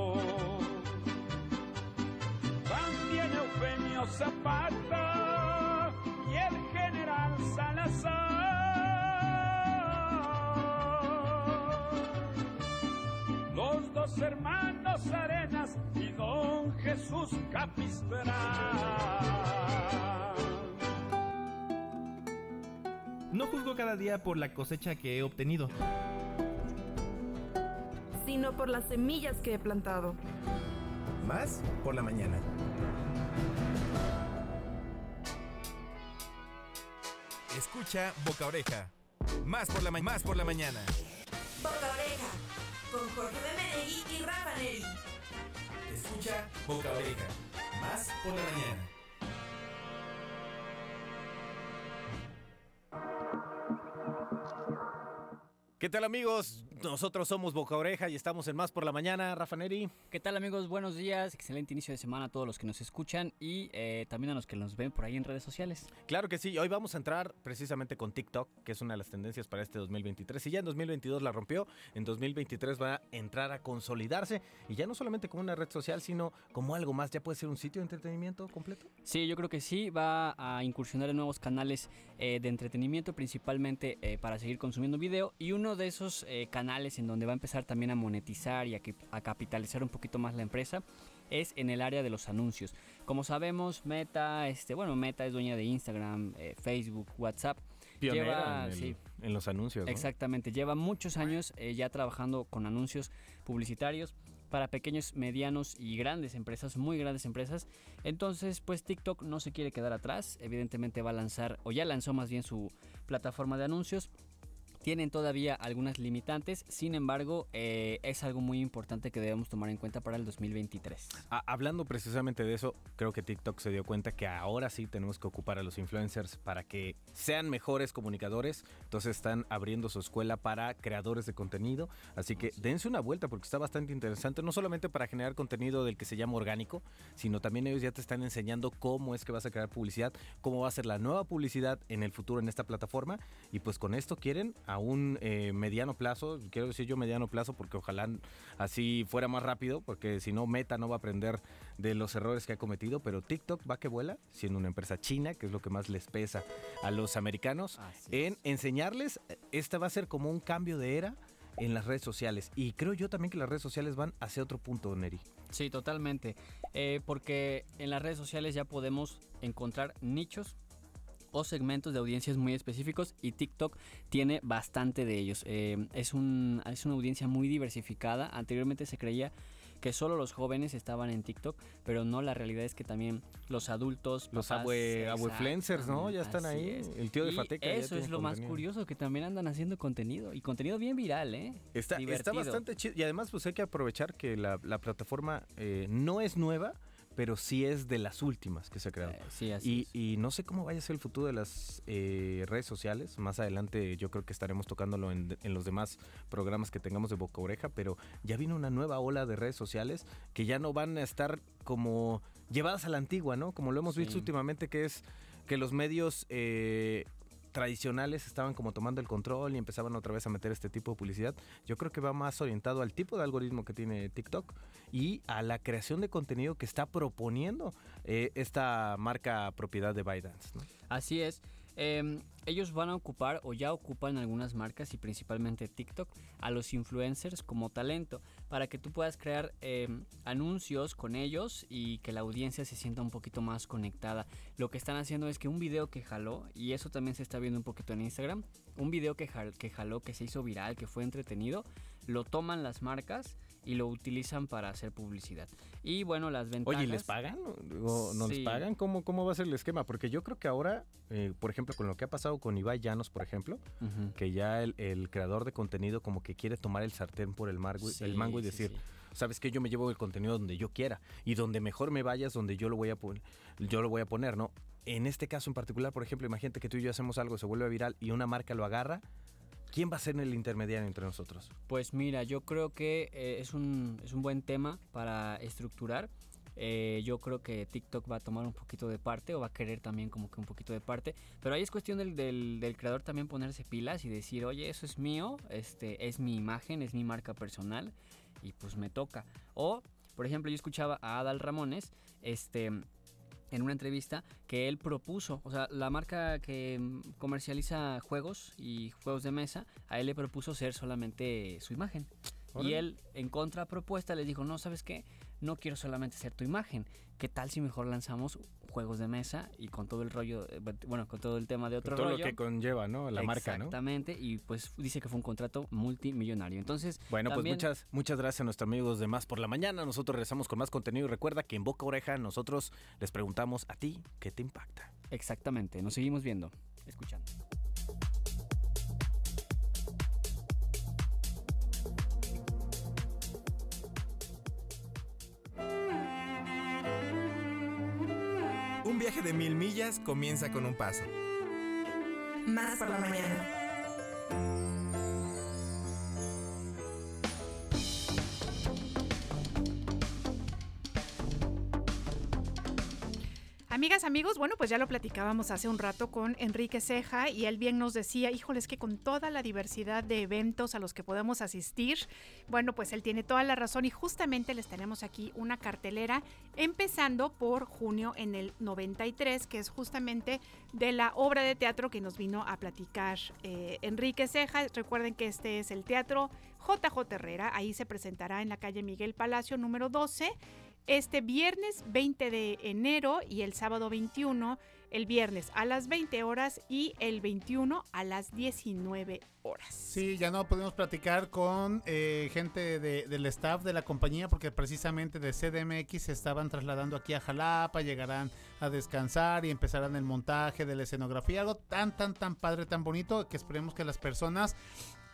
Zapata y el general Salazar. Los dos hermanos Arenas y don Jesús Capistrán. No juzgo cada día por la cosecha que he obtenido. sino por las semillas que he plantado. Más por la mañana. Escucha Boca Oreja. Más por la, ma- más por la mañana. Boca Oreja, con Jorge de Menegui y Rafa Neri. Escucha Boca Oreja. Más por la mañana. ¿Qué tal amigos? Nosotros somos Boca Oreja y estamos en Más por la Mañana, Rafa Neri. ¿Qué tal amigos? Buenos días, excelente inicio de semana a todos los que nos escuchan y eh, también a los que nos ven por ahí en redes sociales. Claro que sí, hoy vamos a entrar precisamente con TikTok, que es una de las tendencias para este 2023. Si ya en 2022 la rompió, en 2023 va a entrar a consolidarse y ya no solamente como una red social, sino como algo más. ¿Ya puede ser un sitio de entretenimiento completo? Sí, yo creo que sí, va a incursionar en nuevos canales eh, de entretenimiento, principalmente eh, para seguir consumiendo video y uno de esos eh, canales en donde va a empezar también a monetizar y a, a capitalizar un poquito más la empresa es en el área de los anuncios. Como sabemos, Meta, este, bueno, Meta es dueña de Instagram, eh, Facebook, WhatsApp. Pionera Lleva- en, el- sí, en los anuncios. ¿no? Exactamente, lleva muchos años eh, ya trabajando con anuncios publicitarios para pequeños, medianos y grandes empresas, muy grandes empresas. Entonces, pues TikTok no se quiere quedar atrás, evidentemente va a lanzar, o ya lanzó más bien su plataforma de anuncios. Tienen todavía algunas limitantes, sin embargo, eh, es algo muy importante que debemos tomar en cuenta para el 2023. Ah, hablando precisamente de eso, creo que TikTok se dio cuenta que ahora sí tenemos que ocupar a los influencers para que sean mejores comunicadores. Entonces están abriendo su escuela para creadores de contenido. Así que dense una vuelta porque está bastante interesante, no solamente para generar contenido del que se llama orgánico, sino también ellos ya te están enseñando cómo es que vas a crear publicidad, cómo va a ser la nueva publicidad en el futuro en esta plataforma. Y pues con esto quieren a un eh, mediano plazo, quiero decir yo mediano plazo porque ojalá así fuera más rápido, porque si no Meta no va a aprender de los errores que ha cometido, pero TikTok va que vuela, siendo una empresa china, que es lo que más les pesa a los americanos, en enseñarles, esta va a ser como un cambio de era en las redes sociales. Y creo yo también que las redes sociales van hacia otro punto, Neri. Sí, totalmente. Eh, porque en las redes sociales ya podemos encontrar nichos o segmentos de audiencias muy específicos y TikTok tiene bastante de ellos. Eh, es, un, es una audiencia muy diversificada. Anteriormente se creía que solo los jóvenes estaban en TikTok, pero no, la realidad es que también los adultos, Los papás, abue, abuefluencers, ¿no? Ya están ahí. es. El tío de Y Fateca. Eso es lo más curioso, que también andan haciendo contenido y contenido bien viral, ¿eh? Está, está bastante chido. Y además, pues hay que aprovechar que la, la plataforma eh, no es nueva, pero sí es de las últimas que se ha creado. Eh, sí, así y, y no sé cómo vaya a ser el futuro de las eh, redes sociales. Más adelante yo creo que estaremos tocándolo en, en los demás programas que tengamos de boca a oreja, pero ya viene una nueva ola de redes sociales que ya no van a estar como llevadas a la antigua, ¿no? Como lo hemos visto últimamente, que es que los medios eh, tradicionales estaban como tomando el control y empezaban otra vez a meter este tipo de publicidad. Yo creo que va más orientado al tipo de algoritmo que tiene TikTok y a la creación de contenido que está proponiendo eh, esta marca propiedad de ByteDance. Así es. Eh, ellos van a ocupar o ya ocupan algunas marcas y principalmente TikTok a los influencers como talento para que tú puedas crear eh, anuncios con ellos y que la audiencia se sienta un poquito más conectada. Lo que están haciendo es que un video que jaló, y eso también se está viendo un poquito en Instagram, un video que, que jaló, que se hizo viral, que fue entretenido, lo toman las marcas y lo utilizan para hacer publicidad. Y bueno, las ventajas... Oye, ¿y les pagan? ¿O no les Sí. pagan? ¿Cómo, ¿Cómo va a ser el esquema? Porque yo creo que ahora, eh, por ejemplo, con lo que ha pasado con Ibai Llanos, por ejemplo, que ya el, el creador de contenido como que quiere tomar el sartén por el, margo- Sí, el mango y decir, sí. sabes que yo me llevo el contenido donde yo quiera y donde mejor me vayas, donde yo lo voy a poner, yo lo voy a poner, ¿no? En este caso en particular, por ejemplo, imagínate que tú y yo hacemos algo, se vuelve viral y una marca lo agarra, ¿quién va a ser el intermediario entre nosotros? Pues mira, yo creo que eh, es, un, es un buen tema para estructurar. Eh, yo creo que TikTok va a tomar un poquito de parte o va a querer también como que un poquito de parte. Pero ahí es cuestión del, del, del creador también ponerse pilas y decir, oye, eso es mío, este, es mi imagen, es mi marca personal y pues me toca. O, por ejemplo, yo escuchaba a Adal Ramones, este en una entrevista que él propuso, o sea, la marca que mm, comercializa juegos y juegos de mesa, a él le propuso ser solamente su imagen. Y él, en contrapropuesta, les dijo, no, ¿sabes qué? No quiero solamente ser tu imagen. ¿Qué tal si mejor lanzamos juegos de mesa y con todo el rollo, eh, bueno, con todo el tema de otro Todo rollo? lo que conlleva, ¿no? La marca, ¿no? Exactamente, y pues dice que fue un contrato multimillonario. Entonces, Bueno, también- pues muchas, muchas gracias a nuestros amigos de Más por la Mañana. Nosotros regresamos con más contenido y recuerda que en Boca Oreja nosotros les preguntamos a ti qué te impacta. Exactamente, nos seguimos viendo, escuchando. Viaje de mil millas comienza con un paso. Más por la mañana. Amigos, bueno, pues ya lo platicábamos hace un rato con Enrique Ceja y él bien nos decía, híjole, es que con toda la diversidad de eventos a los que podemos asistir, bueno, pues él tiene toda la razón y justamente les tenemos aquí una cartelera empezando por junio en el 93, que es justamente de la obra de teatro que nos vino a platicar eh, Enrique Ceja. Recuerden que este es el teatro JJ Herrera, ahí se presentará en la calle Miguel Palacio número 12 este viernes 20 de enero y el sábado 21, el viernes a las 20 horas y el 21 a las 19 horas. Sí, ya no podemos platicar con eh, gente de- del staff de la compañía porque precisamente de CDMX se estaban trasladando aquí a Jalapa, llegarán a descansar y empezarán el montaje de la escenografía, algo tan, tan, tan padre, tan bonito que esperemos que las personas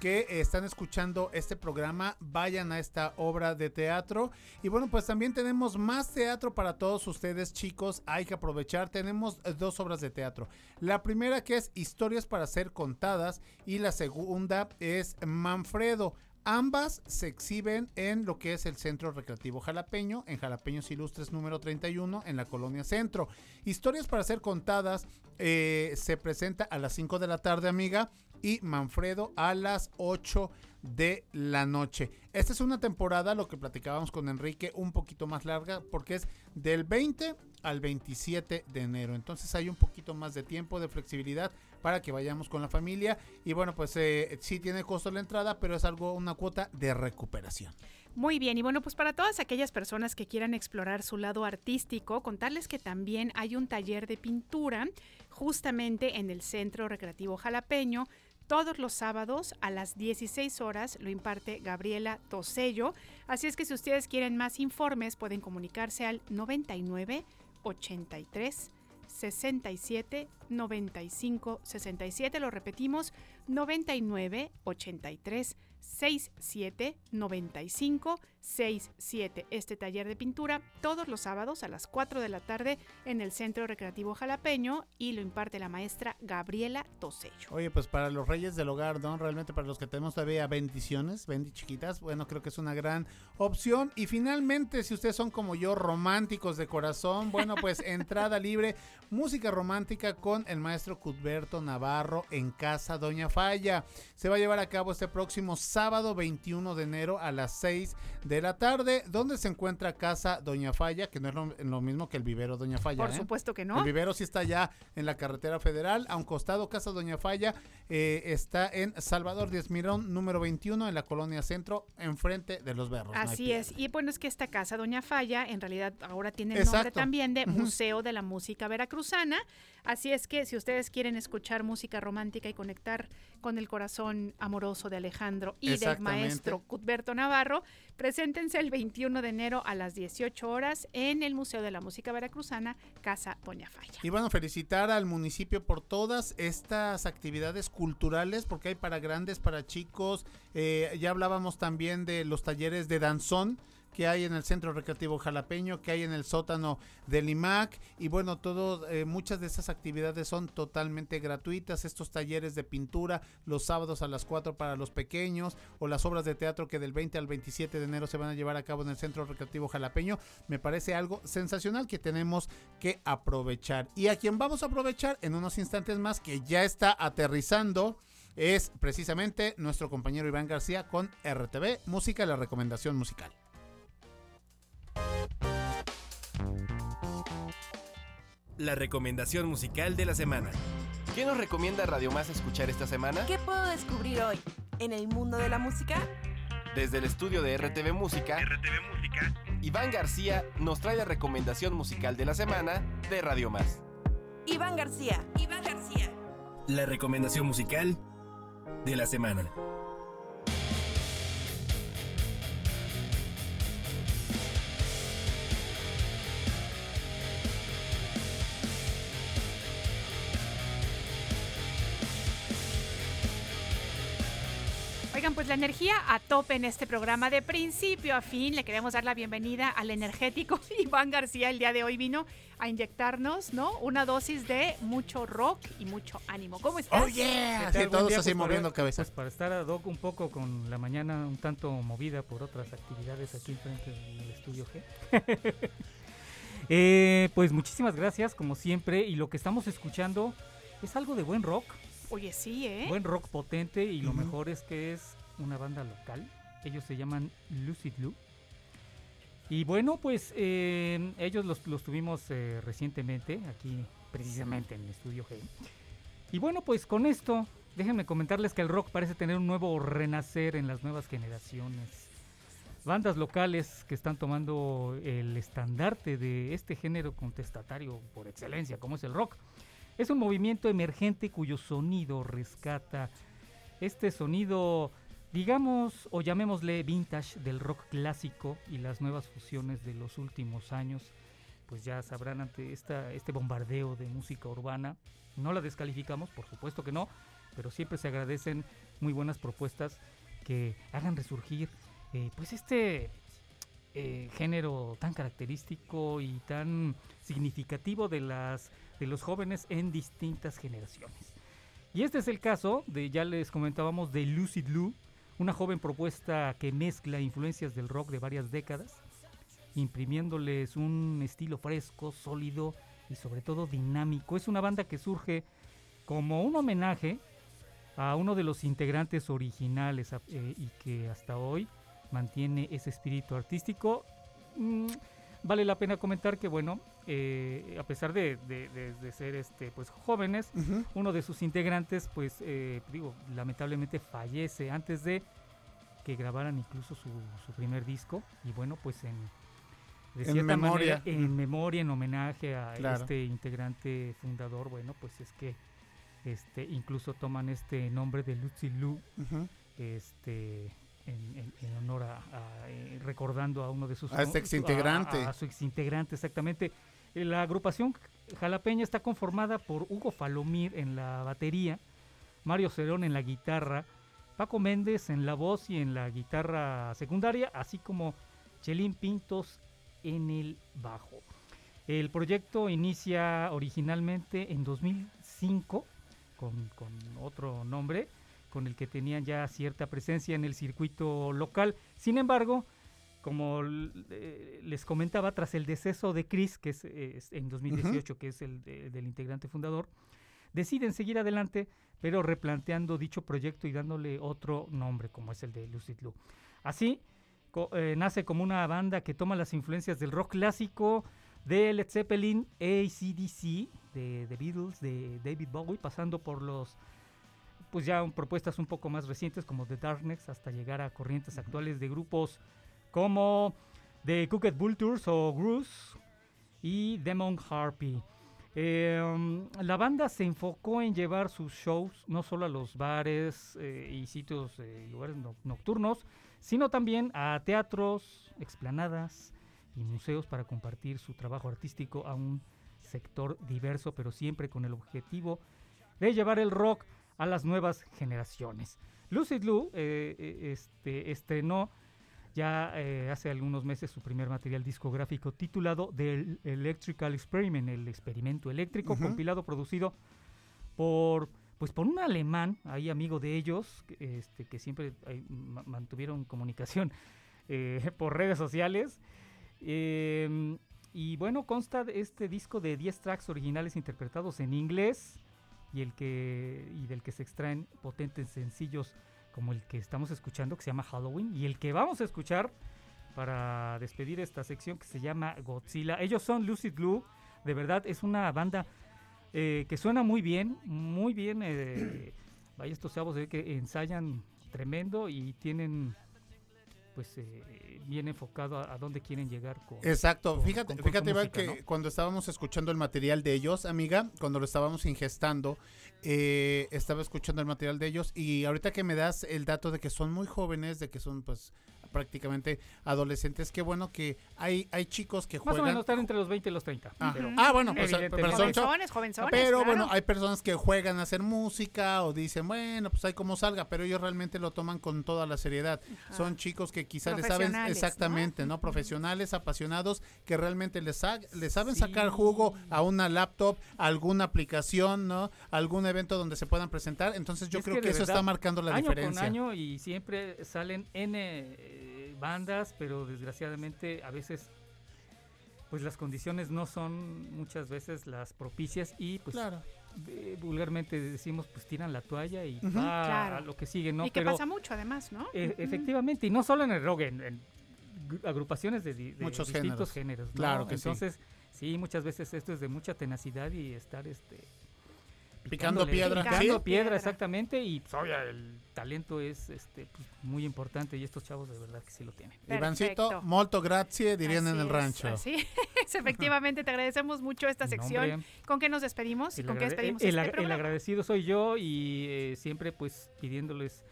que están escuchando este programa vayan a esta obra de teatro. Y bueno, pues también tenemos más teatro para todos ustedes, chicos. Hay que aprovechar. Tenemos dos obras de teatro. La primera que es Historias para ser contadas y la segunda es Manfredo. Ambas se exhiben en lo que es el Centro Recreativo Jalapeño, en Jalapeños Ilustres número 31, en la Colonia Centro. Historias para ser contadas eh, se presenta a las 5 de la tarde, amiga, y Manfredo a las 8 de la noche. Esta es una temporada, lo que platicábamos con Enrique, un poquito más larga, porque es del 20 al 27 de enero. Entonces hay un poquito más de tiempo, de flexibilidad para que vayamos con la familia. Y bueno, pues eh, sí tiene costo la entrada, pero es algo, una cuota de recuperación. Muy bien, y bueno, pues para todas aquellas personas que quieran explorar su lado artístico, contarles que también hay un taller de pintura justamente en el Centro Recreativo Jalapeño. Todos los sábados a las 16 horas lo imparte Gabriela Tosello. Así es que si ustedes quieren más informes pueden comunicarse al 99 83 67 95 67. Lo repetimos, 99 83 67 95 67. Este taller de pintura todos los sábados a las 4 de la tarde en el Centro Recreativo Jalapeño y lo imparte la maestra Gabriela Tosello. Oye, pues para los reyes del hogar, ¿no? Realmente para los que tenemos todavía bendiciones, bendi chiquitas, bueno, creo que es una gran opción. Y finalmente, si ustedes son como yo, románticos de corazón, bueno, pues entrada libre, música romántica con el maestro Cudberto Navarro en Casa Doña Falla. Se va a llevar a cabo este próximo sábado 21 de enero a las 6 de la tarde, donde se encuentra Casa Doña Falla, que no es lo, lo mismo que el vivero Doña Falla. Por ¿eh? supuesto que no. El vivero sí está ya en la carretera federal. A un costado, Casa Doña Falla eh, está en Salvador Díaz Mirón, número 21, en la colonia centro, enfrente de los berros. Así es. Y bueno, es que esta casa, Doña Falla, en realidad ahora tiene el Exacto. nombre también de. Museo de la Música Veracruzana. Así es que si ustedes quieren escuchar música romántica y conectar con el corazón amoroso de Alejandro y del maestro Cuthberto Navarro, preséntense el 21 de enero a las 18 horas en el Museo de la Música Veracruzana, Casa Doña Falla. Y bueno, felicitar al municipio por todas estas actividades culturales, porque hay para grandes, para chicos. Eh, ya hablábamos también de los talleres de danzón que hay en el Centro Recreativo Jalapeño, que hay en el sótano del IMAC. Y bueno, todo, eh, muchas de esas actividades son totalmente gratuitas. Estos talleres de pintura los sábados a las 4 para los pequeños o las obras de teatro que del 20 al 27 de enero se van a llevar a cabo en el Centro Recreativo Jalapeño. Me parece algo sensacional que tenemos que aprovechar. Y a quien vamos a aprovechar en unos instantes más que ya está aterrizando es precisamente nuestro compañero Iván García con RTV Música, la recomendación musical. La recomendación musical de la semana. ¿Qué nos recomienda Radio Más escuchar esta semana? ¿Qué puedo descubrir hoy en el mundo de la música? Desde el estudio de RTV Música, Iván García nos trae la recomendación musical de la semana de Radio Más. Iván García. Iván García. La recomendación musical de la semana. Oigan, pues la energía a tope en este programa de principio a fin. Le queremos dar la bienvenida al energético Iván García. El día de hoy vino a inyectarnos, ¿no? Una dosis de mucho rock y mucho ánimo. ¿Cómo estás? Oh, yeah. Todos día, así pues, para- moviendo cabeza. pues, para estar ad hoc un poco con la mañana un tanto movida por otras actividades aquí enfrente del estudio G. Eh, pues muchísimas gracias, como siempre. Y lo que estamos escuchando es algo de buen rock. Oye, sí, ¿eh? Buen rock potente y lo mejor es que es una banda local. Ellos se llaman Lucid Lou. Y bueno, pues eh, ellos los, los tuvimos eh, recientemente aquí, precisamente en el Estudio G. Y bueno, pues con esto, déjenme comentarles que el rock parece tener un nuevo renacer en las nuevas generaciones. Bandas locales que están tomando el estandarte de este género contestatario por excelencia, como es el rock. Es un movimiento emergente cuyo sonido rescata este sonido, digamos, o llamémosle vintage del rock clásico y las nuevas fusiones de los últimos años. Pues ya sabrán ante esta, este bombardeo de música urbana. No la descalificamos, por supuesto que no, pero siempre se agradecen muy buenas propuestas que hagan resurgir eh, pues este eh, género tan característico y tan significativo de las de los jóvenes en distintas generaciones. Y este es el caso de ya les comentábamos de Lucid Lou, una joven propuesta que mezcla influencias del rock de varias décadas, imprimiéndoles un estilo fresco, sólido y sobre todo dinámico. Es una banda que surge como un homenaje a uno de los integrantes originales eh, y que hasta hoy mantiene ese espíritu artístico. Mm, vale la pena comentar que, bueno, eh, a pesar de, de- de- de ser este, pues, jóvenes, uno de sus integrantes, pues, eh, digo, lamentablemente fallece antes de que grabaran incluso su, su primer disco. Y bueno, pues en, de En cierta memoria. manera, en memoria, en homenaje a Claro. este integrante fundador, bueno, pues es que este incluso toman este nombre de Lucy Lu, Ujú. este en, en- en honor a, a, eh, recordando a uno de sus A este su- exintegrante. a- a su exintegrante exactamente Eh, la agrupación jalapeña está conformada por Hugo Falomir en la batería Mario Cerón en la guitarra Paco Méndez en la voz y en la guitarra secundaria así como Chelín Pintos en el bajo el proyecto inicia originalmente en 2005 con, con otro nombre, con el que tenían ya cierta presencia en el circuito local. Sin embargo, como eh, les comentaba, tras el deceso de Chris, que es, es en 2018, que es el de- del integrante fundador, deciden seguir adelante, pero replanteando dicho proyecto y dándole otro nombre, como es el de Lucid Lou. Así, co- eh, nace como una banda que toma las influencias del rock clásico, de Led Zeppelin, ACDC, de The Beatles, de David Bowie, pasando por los, pues ya propuestas un poco más recientes como The Darkness, hasta llegar a corrientes actuales de grupos como The Cooked Vultures o Bruce y Demon Harpy. Eh, la banda se enfocó en llevar sus shows no solo a los bares eh, y sitios, eh, lugares no- nocturnos, sino también a teatros, explanadas y museos para compartir su trabajo artístico a un sector diverso, pero siempre con el objetivo de llevar el rock a las nuevas generaciones. Lucid Lou eh, eh, este, estrenó ya eh, hace algunos meses su primer material discográfico titulado The Electrical Experiment, el experimento eléctrico, Ujú. compilado, producido por pues por un alemán, ahí amigo de ellos, que, este, que siempre ma- mantuvieron comunicación eh, por redes sociales. Em, y bueno, consta de este disco de 10 tracks originales interpretados en inglés y, el que, y del que se extraen potentes sencillos como el que estamos escuchando que se llama Halloween y el que vamos a escuchar para despedir esta sección que se llama Godzilla. Ellos son Lucid Blue, de verdad es una banda eh, que suena muy bien, muy bien. eh, vaya, estos chavos ve que ensayan tremendo y tienen pues eh, bien enfocado a, a dónde quieren llegar con Exacto, con- fíjate, con- con su fíjate Iván, música, que ¿no? cuando estábamos escuchando el material de ellos, amiga, cuando lo estábamos ingestando, eh, estaba escuchando el material de ellos y ahorita que me das el dato de que son muy jóvenes, de que son pues prácticamente adolescentes, qué bueno que hay, hay chicos que Más o juegan... menos están entre los 20 y los 30. Ah, pero ah, bueno, pues, son- Jovenzones, Pero claro. bueno, hay personas que juegan a hacer música o dicen, bueno, pues ahí como salga, pero ellos realmente lo toman con toda la seriedad. Son chicos que quizás les saben exactamente, ¿no? Profesionales, apasionados, que realmente les, sa- les saben sacar jugo a una laptop, a alguna aplicación, ¿no? Algún evento donde se puedan presentar. Entonces yo Es creo que, eso está marcando la año diferencia. con año y siempre salen N eh, bandas, pero desgraciadamente a veces pues las condiciones no son muchas veces las propicias y pues Claro. eh, vulgarmente decimos pues tiran la toalla y va Claro. a lo que sigue, ¿no? y que Pero, pasa mucho además, ¿no? eh, Ujú. efectivamente, y no solo en el rock, en, en gru- agrupaciones de, di- de Muchos distintos géneros. géneros. ¿no? Claro que sí. Entonces, sí. muchas veces esto es de mucha tenacidad y estar este Picando piedra. Picando Sí. piedra, exactamente, y pues, obvia, el talento es este pues, muy importante y estos chavos de verdad que sí lo tienen. Ivancito, molto grazie, dirían en el es, rancho. Así es, efectivamente, te agradecemos mucho esta sección. ¿Con qué nos despedimos? ¿Y El, con qué despedimos el este el agradecido soy yo y eh, siempre pues pidiéndoles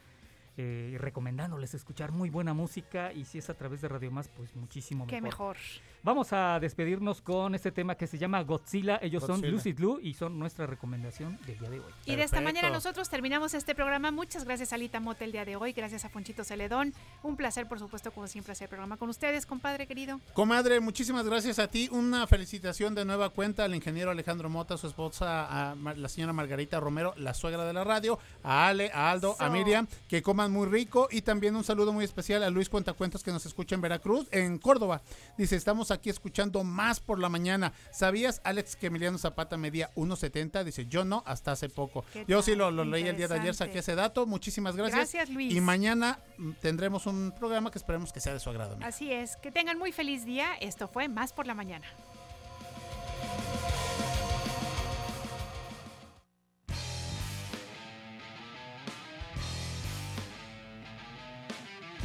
eh, y recomendándoles escuchar muy buena música y si es a través de Radio Más pues muchísimo Qué mejor. Vamos a despedirnos con este tema que se llama Godzilla. Ellos son. Lucid Blue y son nuestra recomendación del día de hoy. Y de esta manera nosotros terminamos este programa. Muchas gracias a Alita Mota el día de hoy. Gracias a Ponchito Celedón. Un placer, por supuesto, como siempre, hacer el programa con ustedes, compadre querido. Comadre, muchísimas gracias a ti. Una felicitación de nueva cuenta al ingeniero Alejandro Mota, su esposa, a Mar- la señora Margarita Romero, la suegra de la radio, a Ale, a Aldo, a. Miriam, que coman muy rico. Y también un saludo muy especial a Luis Cuentacuentos que nos escucha en Veracruz, en Córdoba. Dice, estamos aquí escuchando más por la mañana. ¿Sabías, Alex, que Emiliano Zapata medía 1.70? Dice, yo no, hasta hace poco. ¿Qué Yo sí lo, lo leí el día de ayer, saqué ese dato. Muchísimas gracias. Gracias, Luis. Y mañana mm, tendremos un programa que esperemos que sea de su agrado. amiga. Así es. Que tengan muy feliz día. Esto fue Más por la Mañana.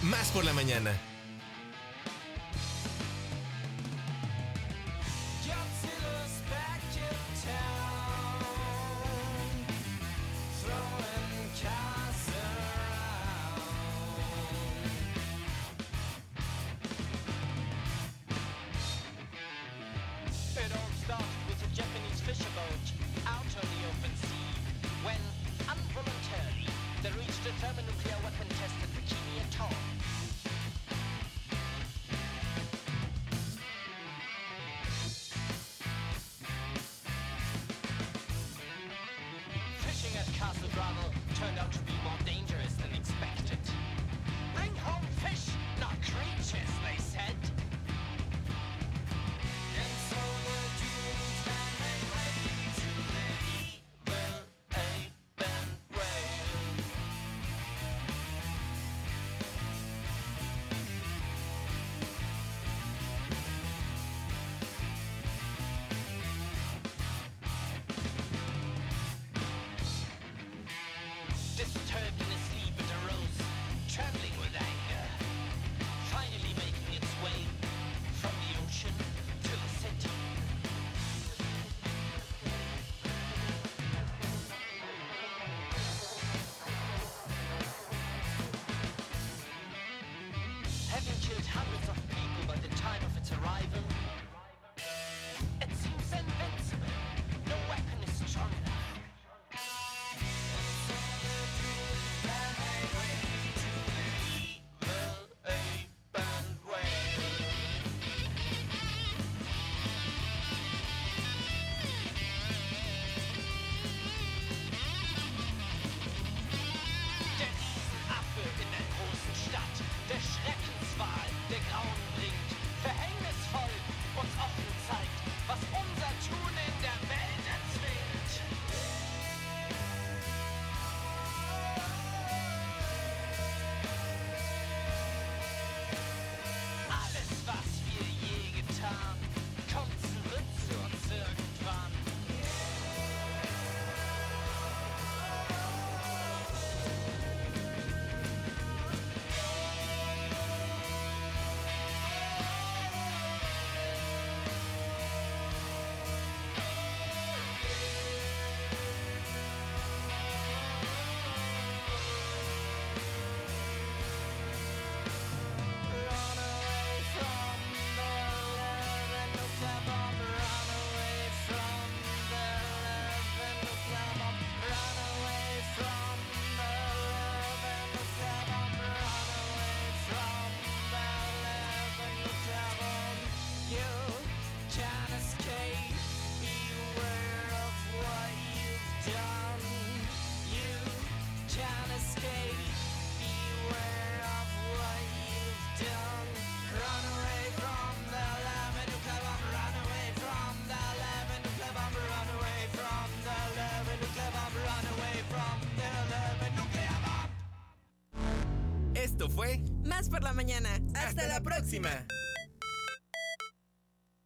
Más por la mañana. Próxima.